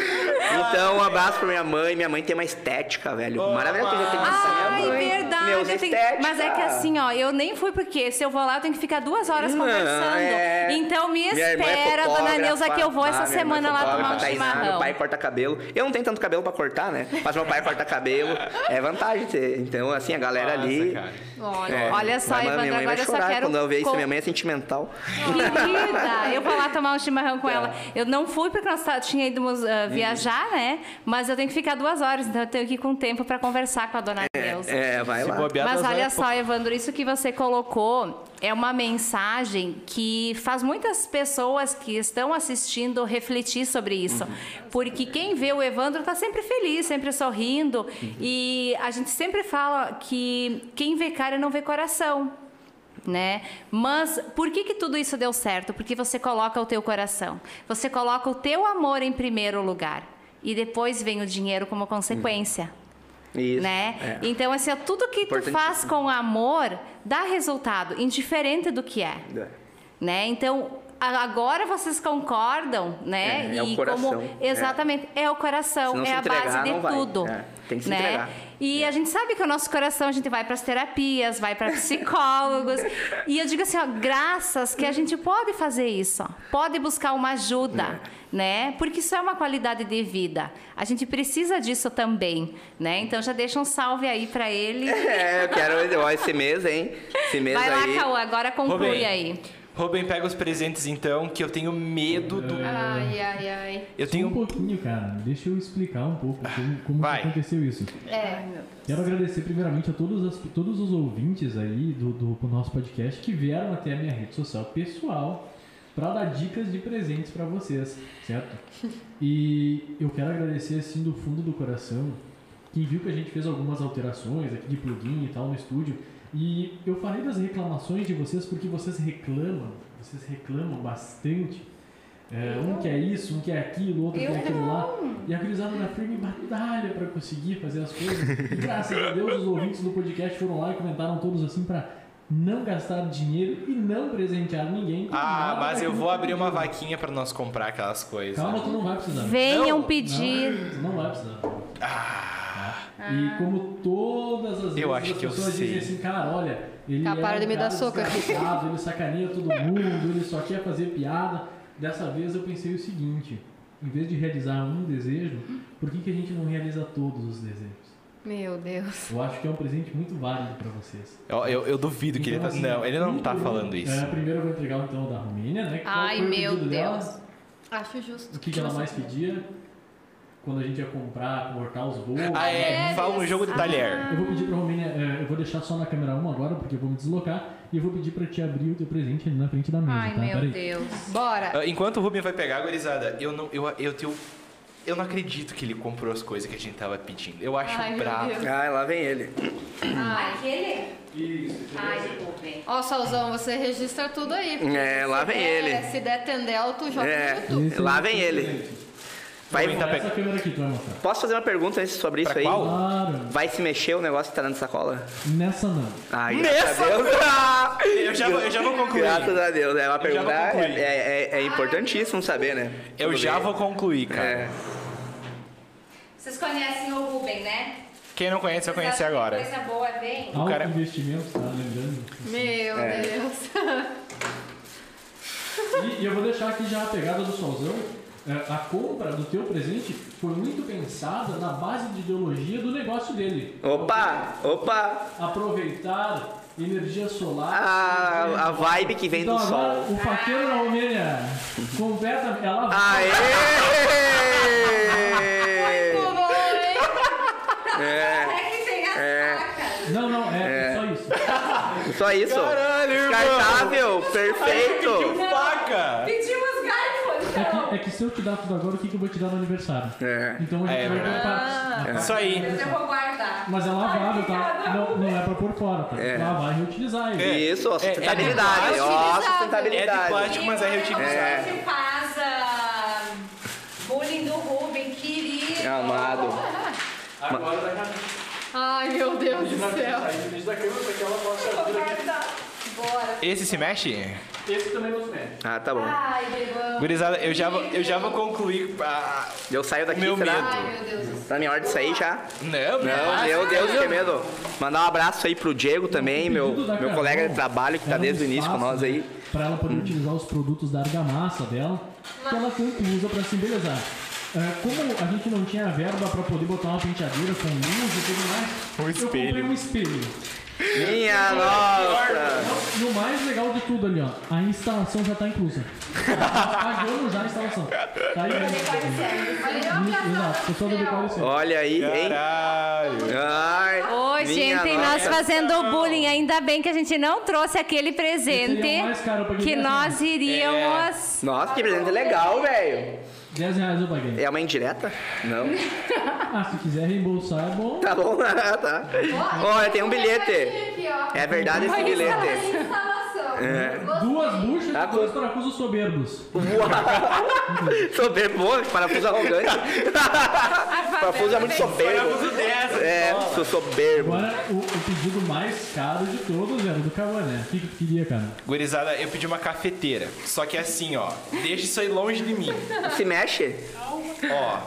Então, um abraço pra minha mãe. Minha mãe tem uma estética, velho. Maravilhosa. Eu tenho essa minha Ai, mãe. verdade. Meus eu tenho- estética. Mas é que assim, ó, eu nem fui porque se eu vou lá, eu tenho que ficar duas horas Não, conversando. é. Então me Minha é espera, dona fotógrafa. Neuza, que eu vou Ah, essa é semana lá tomar um chimarrão. Meu pai corta cabelo. Eu não tenho tanto cabelo pra cortar, né? Mas meu pai corta cabelo. É vantagem ter. Então, assim, a galera Nossa, ali. cara. Olha, É. Olha só, Evandro, minha mãe agora vai eu só chorar quero quando eu ver isso. Minha mãe é sentimental. Querida, eu vou lá tomar um chimarrão com Tá. ela. Eu não fui porque nós tá- tinha ido ah, viajar encerrar, né? Mas eu tenho que ficar duas horas, então eu tenho que ir com tempo para conversar com a dona Neuza. É, vai lá. bobear, Mas olha é só, Evandro, isso que você colocou é uma mensagem que faz muitas pessoas que estão assistindo refletir sobre isso. Porque quem vê o Evandro está sempre feliz, sempre sorrindo. E a gente sempre fala que quem vê cara não vê coração. Né? Mas por que, que tudo isso deu certo? Porque você coloca o teu coração, você coloca o teu amor em primeiro lugar e depois vem o dinheiro como consequência Isso. né? é. Então, assim, tudo que tu faz com amor dá resultado, indiferente do que é, É. né? Então, agora vocês concordam, né? É, é o e coração, como exatamente é, o coração, é a entregar, base de não vai. tudo. É, tem que se né? entregar. E a gente sabe que o nosso coração, a gente vai para as terapias, vai para psicólogos. e eu digo assim, ó, graças que a gente pode fazer isso, ó, pode buscar uma ajuda, né? Porque isso é uma qualidade de vida. A gente precisa disso também, né? Então já deixa um salve aí para ele. É, eu quero ó, esse mês, hein? Esse mês Vai aí. lá, Cauã, agora conclui aí. Rubem, pega os presentes então, que eu tenho medo do. Ai, ai, ai. Eu Só um tenho. pouquinho, cara. Deixa eu explicar um pouco como, como Vai. que aconteceu isso. É. Quero agradecer primeiramente a todos, as- todos os ouvintes aí do, do, do nosso podcast que vieram até a minha rede social pessoal para dar dicas de presentes para vocês, certo? E eu quero agradecer assim do fundo do coração quem viu que a gente fez algumas alterações aqui de plugin e tal no estúdio. E eu falei das reclamações de vocês porque vocês reclamam, vocês reclamam bastante. É, um quer isso, um quer aquilo, outro Eu quer aquilo lá. E a gurizada na firme batalha para conseguir fazer as coisas. E graças a Deus os ouvintes do podcast foram lá e comentaram todos assim para não gastar dinheiro e não presentear ninguém. Ah, mas eu vou que abrir uma vaquinha pra nós comprar aquelas coisas. Calma, tu não vai precisar. Venham Não, pedir. Não, não vai precisar. E como todas as vezes Eu acho as que eu pessoas sei. dizem assim, cara, olha, ele Tá, é um me dar soco aqui. ele sacaneia todo mundo, ele só quer fazer piada. Dessa vez eu pensei o seguinte, em vez de realizar um desejo, por que, que a gente não realiza todos os desejos? Meu Deus. Eu acho que é um presente muito válido para vocês. Eu, eu, eu duvido que ele tá. Então, assim, Não, ele não tá falando isso. É, primeiro eu vou entregar então o da Romênia, né? Ai, meu pedido dela? Deus. Acho justo. O que, que ela mais pedia? Quando a gente ia comprar, cortar os bolos. Ah, é. Fala um jogo de talher. Eu vou pedir pra Romênia, é, eu vou deixar só na câmera 1 agora, porque eu vou me deslocar, e eu vou pedir pra te abrir o teu presente ali na frente da mesa, Ai, tá? meu Peraí. Deus. Bora. Ah, Enquanto o Rubem vai pegar, gurizada, eu não. Eu, eu tenho. Eu não acredito que ele comprou as coisas que a gente tava pedindo. Eu acho Ai. Deus. Ah, lá vem ele. Aquele? Ai, desculpem. Ó, Salzão, você registra tudo aí. porque É, se lá vem der- ele. Se der tendel, tu joga É. no YouTube. Lá é vem ele. Vai, aqui posso fazer uma pergunta antes sobre Pra isso aí? qual? Claro. Vai se mexer o negócio que tá dentro da sacola? Nessa não. Ai, Nessa-. Eu já, vou- eu já vou concluir. Graças a Deus. É uma Eu já vou pergunta. concluir. É, é, é importantíssimo saber, né? Eu Tudo já bem. vou concluir, cara. É. Vocês conhecem o Ruben, né? Quem não conhece, eu que agora. Coisa boa vem. Alto cara- investimento, tá lembrando? Meu É. Deus. E, e eu vou deixar aqui já a pegada do Solzão. É, a compra do teu presente foi muito pensada na base de ideologia do negócio dele. Opa! Opa! Aproveitar energia solar. A, a vibe que vem então, do sol. o faqueiro da Romênia completa. Ela vai. Aê! Muito bom, hein? É, É que tem as É. Não, não, é, só isso. só isso. Caralho, irmão! Descartável, perfeito. Faca! Pedimos garfo, É então. que, é que se eu te dar tudo agora, o que, que eu vou te dar no aniversário? É. Então a gente É vai verdade. cortar. Isso aí. Mas eu vou guardar. Mas é lavável, tá? Não, não é pra pôr fora, tá? É. Lavar e reutilizar ele. Isso, é sustentabilidade. de Ó, plástico. É de sustentabilidade. plástico, mas é reutilizável. faz ah, bullying do Ruben, querido. Amado. Agora da Ai, meu Deus do céu. da câmera pra que ela possa Vou guardar. Bora. Esse se mexe? Esse também mexe. Ah, tá bom. Ai, Bebão. Gurizada, eu já vou, eu já vou concluir. Ah, Eu saio daqui, Meu será? medo. Ai, meu Deus do céu. Tá na minha hora de sair já? não, Não, não. meu Deus, que medo. Mandar um abraço aí pro Diego também, meu, pedido da meu Carol colega de trabalho que tá era um desde o início com espaço, nós né, aí. Pra ela poder utilizar os produtos da argamassa dela, que ela tanto usa pra se embelezar. É, como a gente não tinha verba pra poder botar uma penteadeira com luz e tudo mais, Um eu comprei espelho. um espelho. Minha nossa! E o mais legal de tudo ali, ó, a instalação já tá inclusa. Pagamos já a instalação. Tá aí, Exato, pessoal do. Olha aí, hein? Caralho. Ai, Ô, minha gente, nossa. nós fazendo bullying. Ainda bem que a gente não trouxe aquele presente Seria mais caro pra quem que nós né? iríamos. Nossa, que presente legal, velho. 10 reais eu paguei. É uma indireta? Não. Ah, se quiser reembolsar é bom. Tá bom, tá. Olha, tem um bilhete. É verdade esse bilhete. Duas buchas Tá e dois parafusos soberbos. Soberbo, parafuso arrogante. parafuso é muito soberbo. Parafuso dessa. É, sou soberbo. Agora, o, o pedido mais caro de todos era do Cavané. O que que tu queria, cara? Gurizada, eu pedi uma cafeteira. Só que assim, ó. Deixa isso aí longe de mim. Se mexe? Ó.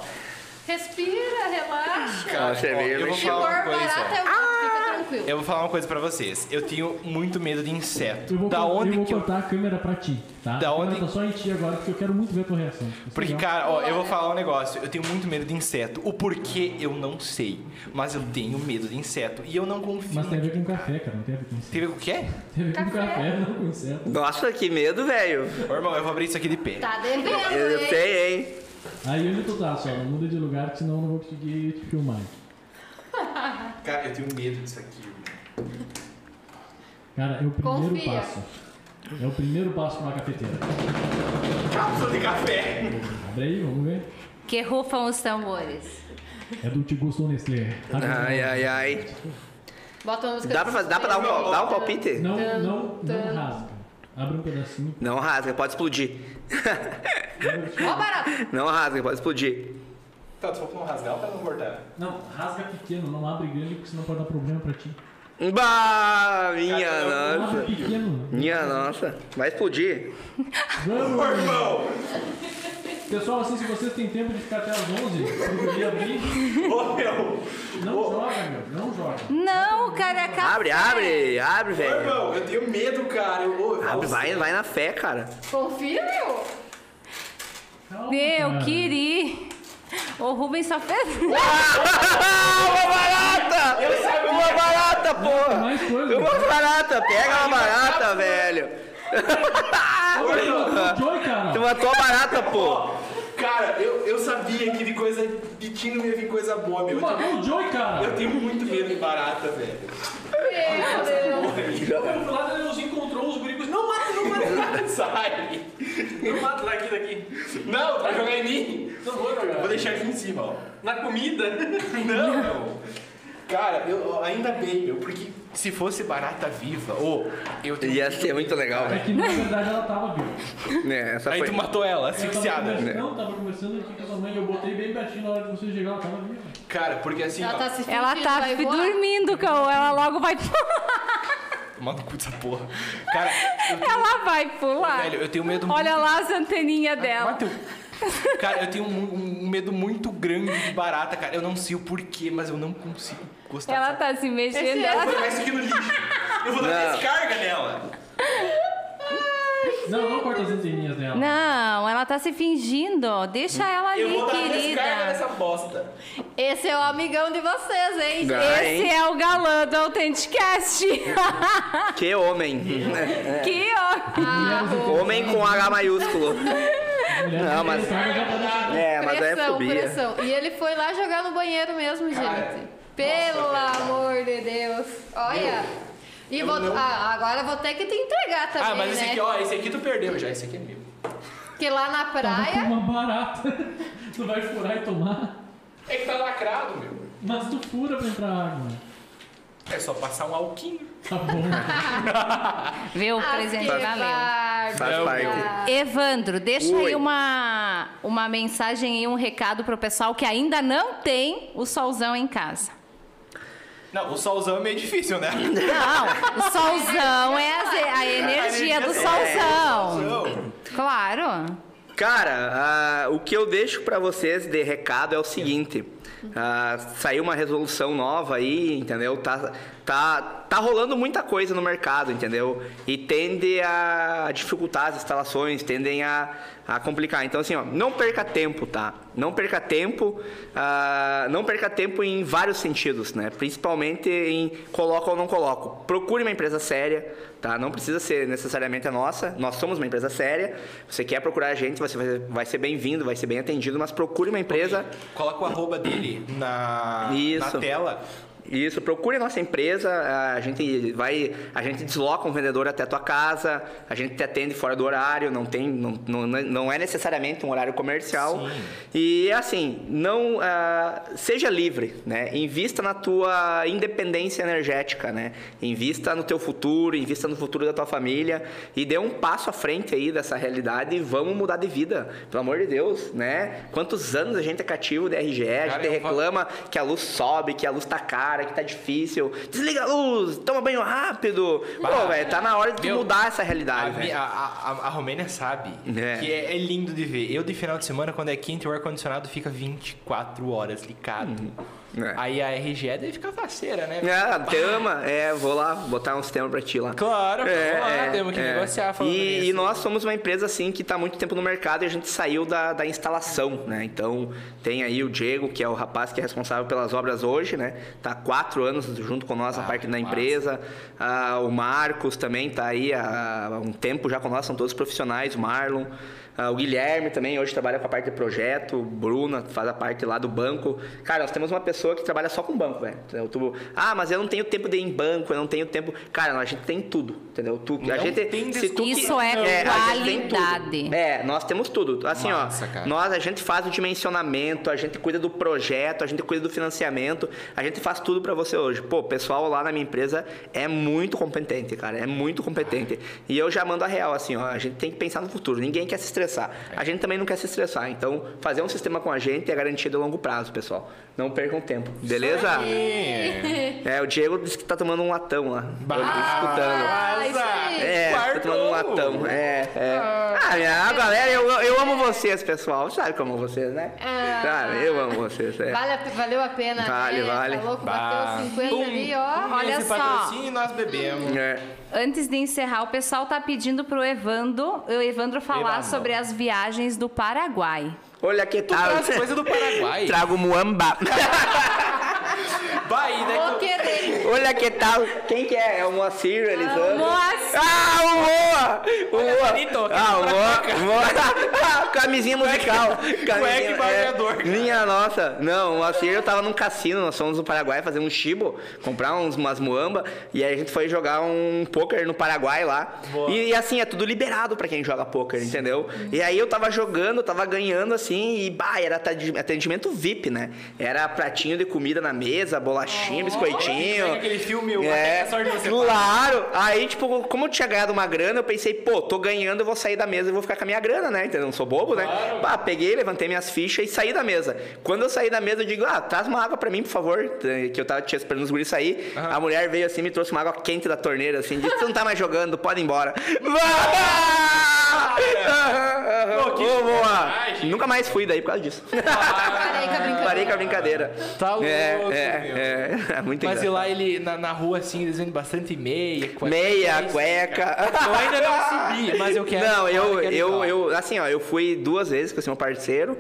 Respira, relaxa. Cara, Você ó, eu vou falar uma coisa. fica tranquilo. Eu vou falar uma coisa pra vocês. Eu tenho muito medo de inseto. Eu vou, Da onde eu vou que eu... cortar a câmera pra ti, tá? Da a onde- tá só em ti agora, porque eu quero muito ver a tua reação. Ser Porque, legal. cara, ó, eu vou falar um negócio. Eu tenho muito medo de inseto. O porquê eu não sei. Mas eu tenho medo de inseto. E eu não confio. Mas tem a ver com café, cara. Não tem a ver com inseto. Tem a ver com o quê? Tem a ver com café, não com inseto. Nossa, que medo, velho. Ô, irmão, eu vou abrir isso aqui de pé. Tá devendo, Eu hein? sei, hein? Aí onde tu tá, só? Não muda de lugar, senão eu não vou conseguir te filmar. Cara, eu tenho medo disso aqui. Cara, é o primeiro Confia. passo. É o primeiro passo pra uma cafeteira. Cápsula de café. Abre aí, vamos ver. Que rufam os tambores. É do Te Gostou Nestlé. Ai, ai, ai. Bota uma música. Dá pra, fazer, dá pra dar, um, dar um palpite? Não, não, não rasga. Abre um pedacinho. Não rasga, pode explodir. Ó, barato. Não rasga, pode explodir. Tá, tu falou pra não rasgar ou pra não cortar? Não, rasga pequeno, não abre grande, porque senão pode dar problema pra ti. Bah, minha abre nossa. pequeno. Minha nossa. Vai explodir. Vamos! Irmão! Pessoal, assim, se vocês têm tempo de ficar até as 11, poderia abrir. Ô, meu! Não joga, meu. Não joga. Não, cara, é café. Abre, abre, abre, Ô, velho. irmão, eu tenho medo, cara. Eu, ô, Abre, vai, vai na fé, cara. Confia, meu. Calma, Meu, cara. queria. O Rubens só fez. uma barata! Uma barata, porra! Coisa. Uma barata, pega uma barata, velho. Tu matou a barata, pô. Cara, eu, eu sabia que de coisa de ti não ia vir coisa boa, meu. Tu Eu tenho, matou o Joy, cara. eu tenho muito medo de barata, velho. Meu Deus. Eu fui lá, daí nos encontrou os gurigos. Não mata, não mata. Sai! Não mata daqui, daqui. Não, tu vai jogar em mim. Não vou jogar. Vou deixar aqui em cima, ó. Na comida. Não. Cara, eu, ainda bem, meu, porque se fosse barata viva, ô, eu tenho. Ia ser muito legal, É velho. que na verdade ela tava viva. É, essa Aí foi. tu matou ela, asfixiada. conversando- Não, tava conversando aqui com a sua mãe. Eu botei bem pertinho na hora de você chegar, ela tava viva. Cara, porque assim, Ela ó. tá se fingindo, Ela tá dormindo, cão. Ela logo vai Manda o cu dessa porra. Cara, eu Ela vai pular. velho, eu tenho medo Olha lá as anteninhas dela. Mata o- Cara, eu tenho um, um medo muito grande de barata, cara. Eu não sei o porquê, mas eu não consigo gostar Ela dessa- tá se mexendo. É Eu vou jogar isso aqui no lixo. Eu vou dar descarga nela. Não, não corta as anteninhas dela. Não, ela tá se fingindo. Deixa ela Eu ali, vou dar descarga querida. nessa bosta. Esse é o amigão de vocês, hein? Esse hein? é o galã do Authenticast. Que homem. que ó. Homem com H maiúsculo. Não, mas- descarga já. É, mas é pressão, fobia. pressão. E ele foi lá jogar no banheiro mesmo, gente. Pelo amor de Deus. Olha. E vou, não- ah, agora eu vou ter que te entregar também, Ah, mas esse né? aqui, ó, esse aqui tu perdeu já. Esse aqui é meu. Porque lá na Tava com praia... uma barata. Tu vai furar e tomar. É que tá lacrado, meu. Mas tu fura pra entrar água. É só passar um alquinho. Tá bom. Viu? O Ah, presente valeu. Faz parte. Evandro, deixa aí Oi. uma, uma mensagem e um recado pro pessoal que ainda não tem o solzão em casa. Não, o solzão é meio difícil, né? Não, o solzão é a, a energia do solzão. Claro. Cara, ah, o que eu deixo pra vocês de recado é o seguinte. ah, saiu uma resolução nova aí, entendeu? Tá, tá, tá rolando muita coisa no mercado, entendeu? E tende a dificultar as instalações, tendem a, a complicar. Então, assim, ó, não perca tempo, tá? Não perca tempo, ah, não perca tempo em vários sentidos, né? Principalmente em coloca ou não coloco. Procure uma empresa séria, tá? Não precisa ser necessariamente a nossa. Nós somos uma empresa séria. Você quer procurar a gente, você vai, vai ser bem-vindo, vai ser bem atendido, mas procure uma empresa. Coloca o arroba dele na, na tela. Isso, procure a nossa empresa, a gente vai, a gente desloca um vendedor até a tua casa, a gente te atende fora do horário, não tem, não, não, não é necessariamente um horário comercial. Sim. E assim, não ah, seja livre, né? Invista na tua independência energética, né? Invista no teu futuro, invista no futuro da tua família e dê um passo à frente aí dessa realidade e vamos mudar de vida, pelo amor de Deus, né? Quantos anos a gente é cativo de RGE, a gente falo- reclama que a luz sobe, que a luz tá cara, que tá difícil. Desliga a luz, toma banho rápido. Pô, velho, tá na hora de meu, mudar essa A, realidade, velho. a, a, a Romênia sabe É. que é, é lindo de ver. Eu, de final de semana, quando é quente, o ar-condicionado fica 24 horas ligado. É. Aí a RGE deve ficar faceira, né? Ah, te ama? É, vou lá botar um sistema pra ti lá. Claro, vamos lá, temos que é. negociar falando e, e nós somos uma empresa assim que está muito tempo no mercado e a gente saiu da, da instalação, né? Então tem aí o Diego, que é o rapaz que é responsável pelas obras hoje, né? Tá quatro anos junto com nós, a Ah, parte da empresa. Ah, o Marcos também tá aí há um tempo já com nós, são todos profissionais, o Marlon. Ah, o Guilherme também hoje trabalha com a parte de projeto, o Bruna faz a parte lá do banco. Cara, nós temos uma pessoa que trabalha só com banco, velho. ah, mas eu não tenho tempo de ir em banco, eu não tenho tempo. Cara, a gente tem tudo, entendeu? Tu, a gente, tem se tu Isso é gente tem tudo. qualidade. É, nós temos tudo. Assim, Massa, ó, cara. nós a gente faz o dimensionamento, a gente cuida do projeto, a gente cuida do financiamento, a gente faz tudo pra você hoje. Pô, o pessoal lá na minha empresa é muito competente, cara, é muito competente. E eu já mando a real, assim, ó, a gente tem que pensar no futuro. Ninguém quer se estressar. A gente também não quer se estressar. Então, fazer um sistema com a gente é garantia de longo prazo, pessoal. Não percam tempo, beleza? É, o Diego disse que tá tomando um latão lá. Eu tô escutando. Ah, isso aí. É, tô tomando um latão. É, é. Ah, minha galera, eu, eu amo vocês, pessoal. Sabe que eu amo vocês, né? Ah. Eu amo vocês. É. Vale a- valeu a pena, Vale, né? vale. Tá louco, Bah. bateu 50 Pum. ali, ó. Olha Esse só. patrocínio nós bebemos. É. Antes de encerrar, o pessoal tá pedindo pro Evandro, o Evandro falar Evandro. sobre as viagens do Paraguai. Olha que tal. traz coisa do Paraguai. Trago muamba. Vai, né? Vou que- querer. Olha que tal. Quem que é? É o Moacir, Elisandro. Moacir. Ah, o Moa! O Moa. Ah, o Moa. Moa. Camisinha musical. Camisinha, barbeador, cara. Minha nossa. Não, o Moacir eu tava num cassino, nós fomos no Paraguai fazer um chibo, comprar uns, umas muamba, e aí a gente foi jogar um poker no Paraguai lá. E, e, assim, é tudo liberado pra quem joga poker, entendeu? E aí eu tava jogando, tava ganhando assim, e bah, era atendi- atendimento VIP, né? Era pratinho de comida na mesa, bolachinha, biscoitinho. Pega aquele filme, o É, claro. Aí, tipo, como eu tinha ganhado uma grana, eu pensei, pô, tô ganhando, eu vou sair da mesa e vou ficar com a minha grana, né? Entendeu? Não sou bobo, né? Bah, peguei, levantei minhas fichas e saí da mesa. Quando eu saí da mesa, eu digo, ah, traz uma água pra mim, por favor. eh, Que eu tava tinha esperando os guris sair. A mulher veio assim, me trouxe uma água quente da torneira, assim, disse, você não tá mais jogando, pode ir embora. Pô, que Ô. Nunca mais fui daí por causa disso. Parei com a brincadeira. Parei com a brincadeira. Tá louco, É, meu. é, é. Muito Mas e lá ele, na, na rua, assim, eles vendem bastante meia, cueca. Meia, É cueca. Eu ainda não subi, mas eu quero. Não, eu, eu, eu, assim, ó, eu fui duas vezes com esse meu parceiro.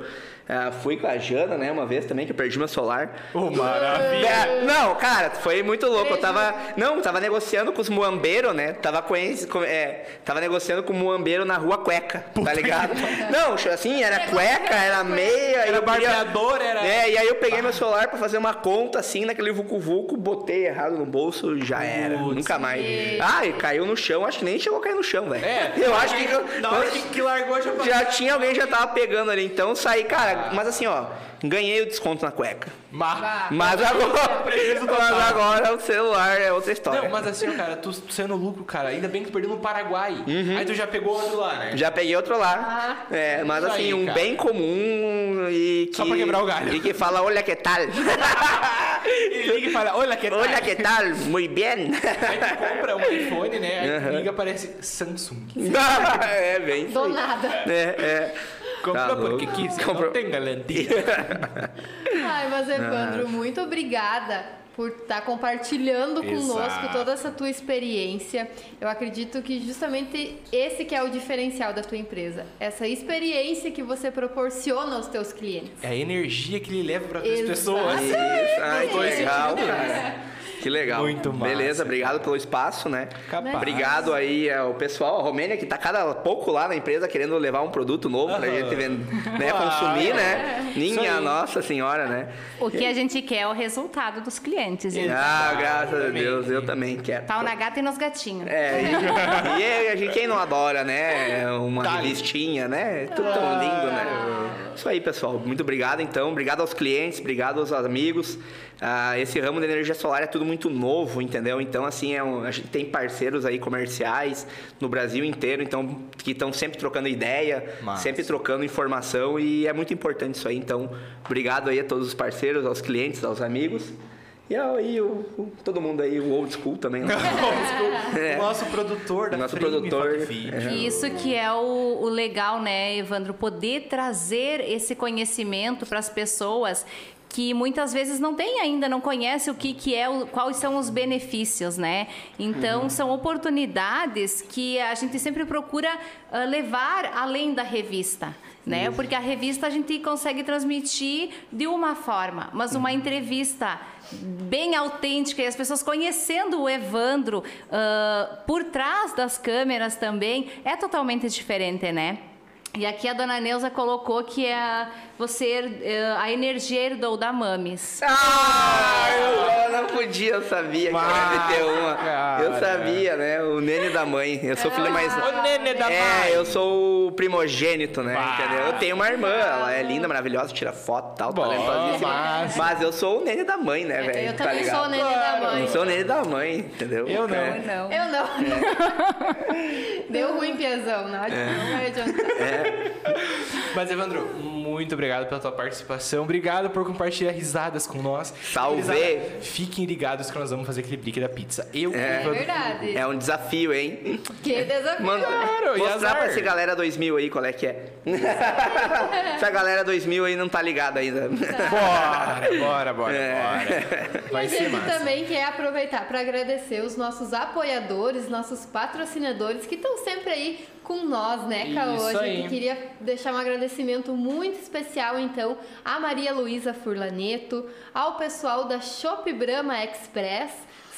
Ah, fui com a Jana, né, uma vez também, que eu perdi meu celular. Ô, maravilha. É, não, cara, foi muito louco. Eu tava. Não, tava negociando com os muambeiros, né? Tava com- é, tava negociando com o muambeiro na rua cueca, tá ligado? Não, assim, era cueca, era meia. Era barbeador, era- É, e aí eu peguei meu celular pra fazer uma conta assim naquele Vucu-Vucu, botei errado no bolso já era. Putz. Nunca mais. Ai, caiu no chão, acho que nem chegou a cair no chão, velho. É, eu acho que. Na hora que, que largou, já Já tinha alguém já tava pegando ali, então saí, cara, mas assim, ó, ganhei o desconto na cueca. Mas, Mas agora, mas total. agora o celular é outra história. Não, mas assim, cara, tu, tu saiu no lucro, cara. Ainda bem que tu perdeu no Paraguai. Aí tu já pegou outro lá, né? Já peguei outro lá. é, mas Isso assim, aí, um cara. bem comum e que... Só pra quebrar o galho. E que fala, olha que tal. Liga e fala, olha que olha que tal, muito bem. Aí tu compra um iPhone, né? Aí tu liga, aparece Samsung. é, bem Do nada. É, é. Comprou Tá porque quis, Comprou. não tem garantia. Ai, mas Evandro, muito obrigada por estar compartilhando conosco Exato. toda essa tua experiência. Eu acredito que justamente esse que é o diferencial da tua empresa, essa experiência que você proporciona aos teus clientes. É a energia que ele leva para as pessoas. Isso, ai, que legal, cara. Que legal. Muito massa. Beleza, obrigado pelo espaço, né? Capaz. Obrigado aí ao pessoal, a Romênia, que tá cada pouco lá na empresa querendo levar um produto novo pra Aham. gente vend- né, Ah, consumir, é. né? Isso Minha aí. Nossa Senhora, né? O que a gente quer é o resultado dos clientes. gente. Ah, graças a. Deus, eu também quero. Pau na gata e nos gatinhos. É, e, e a gente, quem não adora, né? Uma Tá. revistinha, né? Tudo tão lindo, né? Isso aí, pessoal. Muito obrigado, então. Obrigado aos clientes, obrigado aos amigos. Ah, esse ramo da energia solar é tudo muito novo, entendeu? Então, assim, é um- a gente tem parceiros aí comerciais no Brasil inteiro, então, que estão sempre trocando ideia, Massa. sempre trocando informação e é muito importante isso aí. Então, obrigado aí a todos os parceiros, aos clientes, aos amigos. E aí, o, o- todo mundo aí, o old school também. né? É. O nosso produtor da Nosso Frame produtor. E isso que é o, o legal, né, Evandro? Poder trazer esse conhecimento para as pessoas que muitas vezes não tem ainda, não conhece o que, que é, o, quais são os benefícios, né? Então, são oportunidades que a gente sempre procura ah, levar além da revista. Né? Porque a revista a gente consegue transmitir de uma forma, mas uma entrevista bem autêntica e as pessoas conhecendo o Evandro ah, por trás das câmeras também é totalmente diferente, né? E aqui a dona Neuza colocou que é você eh, a energia herdou da Mames. Ah, eu, não podia, eu sabia que ia ter uma. Cara. Eu sabia, né? O nene da mãe. Eu sou filho mais. O nene da é, mãe. eu sou o primogênito, né? Ah. Entendeu? Eu tenho uma irmã, ela é linda, maravilhosa, tira foto e tal, Bom, talentosíssima. massa. Mas eu sou o nene da mãe, né, velho? Eu Tá também ligado? sou o neném da mãe. Eu sou o nene da mãe, entendeu? Eu não. É. Não. Eu não. Deu ruim, Piazão. Não, não vai adiantar. Mas, Evandro, muito obrigado pela tua participação. Obrigado por compartilhar risadas com nós. Salve! Fiquem ligados que nós vamos fazer aquele brick da pizza. Eu, É. Evandro, Verdade. É um desafio, hein? Que desafio. Manda, Claro, e mostrar pra essa galera 2000 aí qual é que é. essa galera 2000 aí não tá ligada ainda. Bora, bora, bora, É. bora. E Vai a ser gente massa. também quer aproveitar para agradecer os nossos apoiadores, nossos patrocinadores que estão sempre aí com nós, né, Caô? Isso A aí. gente queria deixar um agradecimento muito especial, então, à Maria Luísa Furlaneto, ao pessoal da Shop Brahma Express,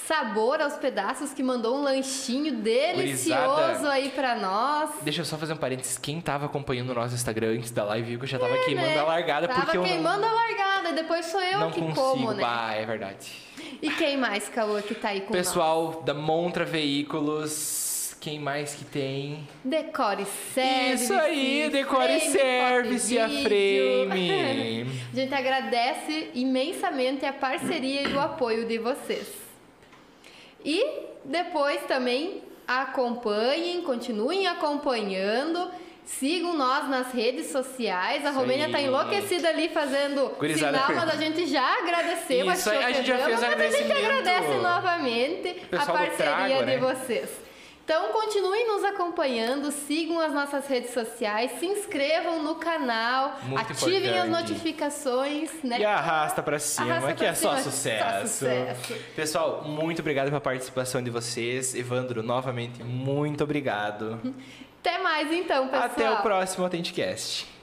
Sabor aos Pedaços, que mandou um lanchinho delicioso Gurizada. aí para nós. Deixa eu só fazer um parênteses. Quem tava acompanhando o nosso Instagram antes da live viu que eu já tava queimando né? a largada Tava porque eu queimando não, a largada, depois sou eu não que consigo. como, né? Bah, é verdade. E quem mais, Caô, que tá aí com nós? Pessoal da Montra Veículos. Quem mais que tem? Decore Service. Isso aí, Decore Frame, Service, a e vídeo. Frame. a gente agradece imensamente a parceria e o apoio de vocês. E depois também acompanhem, continuem acompanhando. Sigam nós nas redes sociais. A Isso Romênia aí. tá enlouquecida ali fazendo Gurizada. sinal, mas a gente já agradeceu Isso aí, a gente já fez mas a gente agradecimento. agradece novamente a parceria Trago, de né? vocês. Então continuem nos acompanhando, sigam as nossas redes sociais, se inscrevam no canal, Muito ativem as importante. notificações, né? E arrasta pra cima, Arrasta que é só sucesso. só sucesso. Pessoal, muito obrigado pela participação de vocês. Evandro, novamente, muito obrigado. Até mais então, pessoal. Até o próximo Authenticast.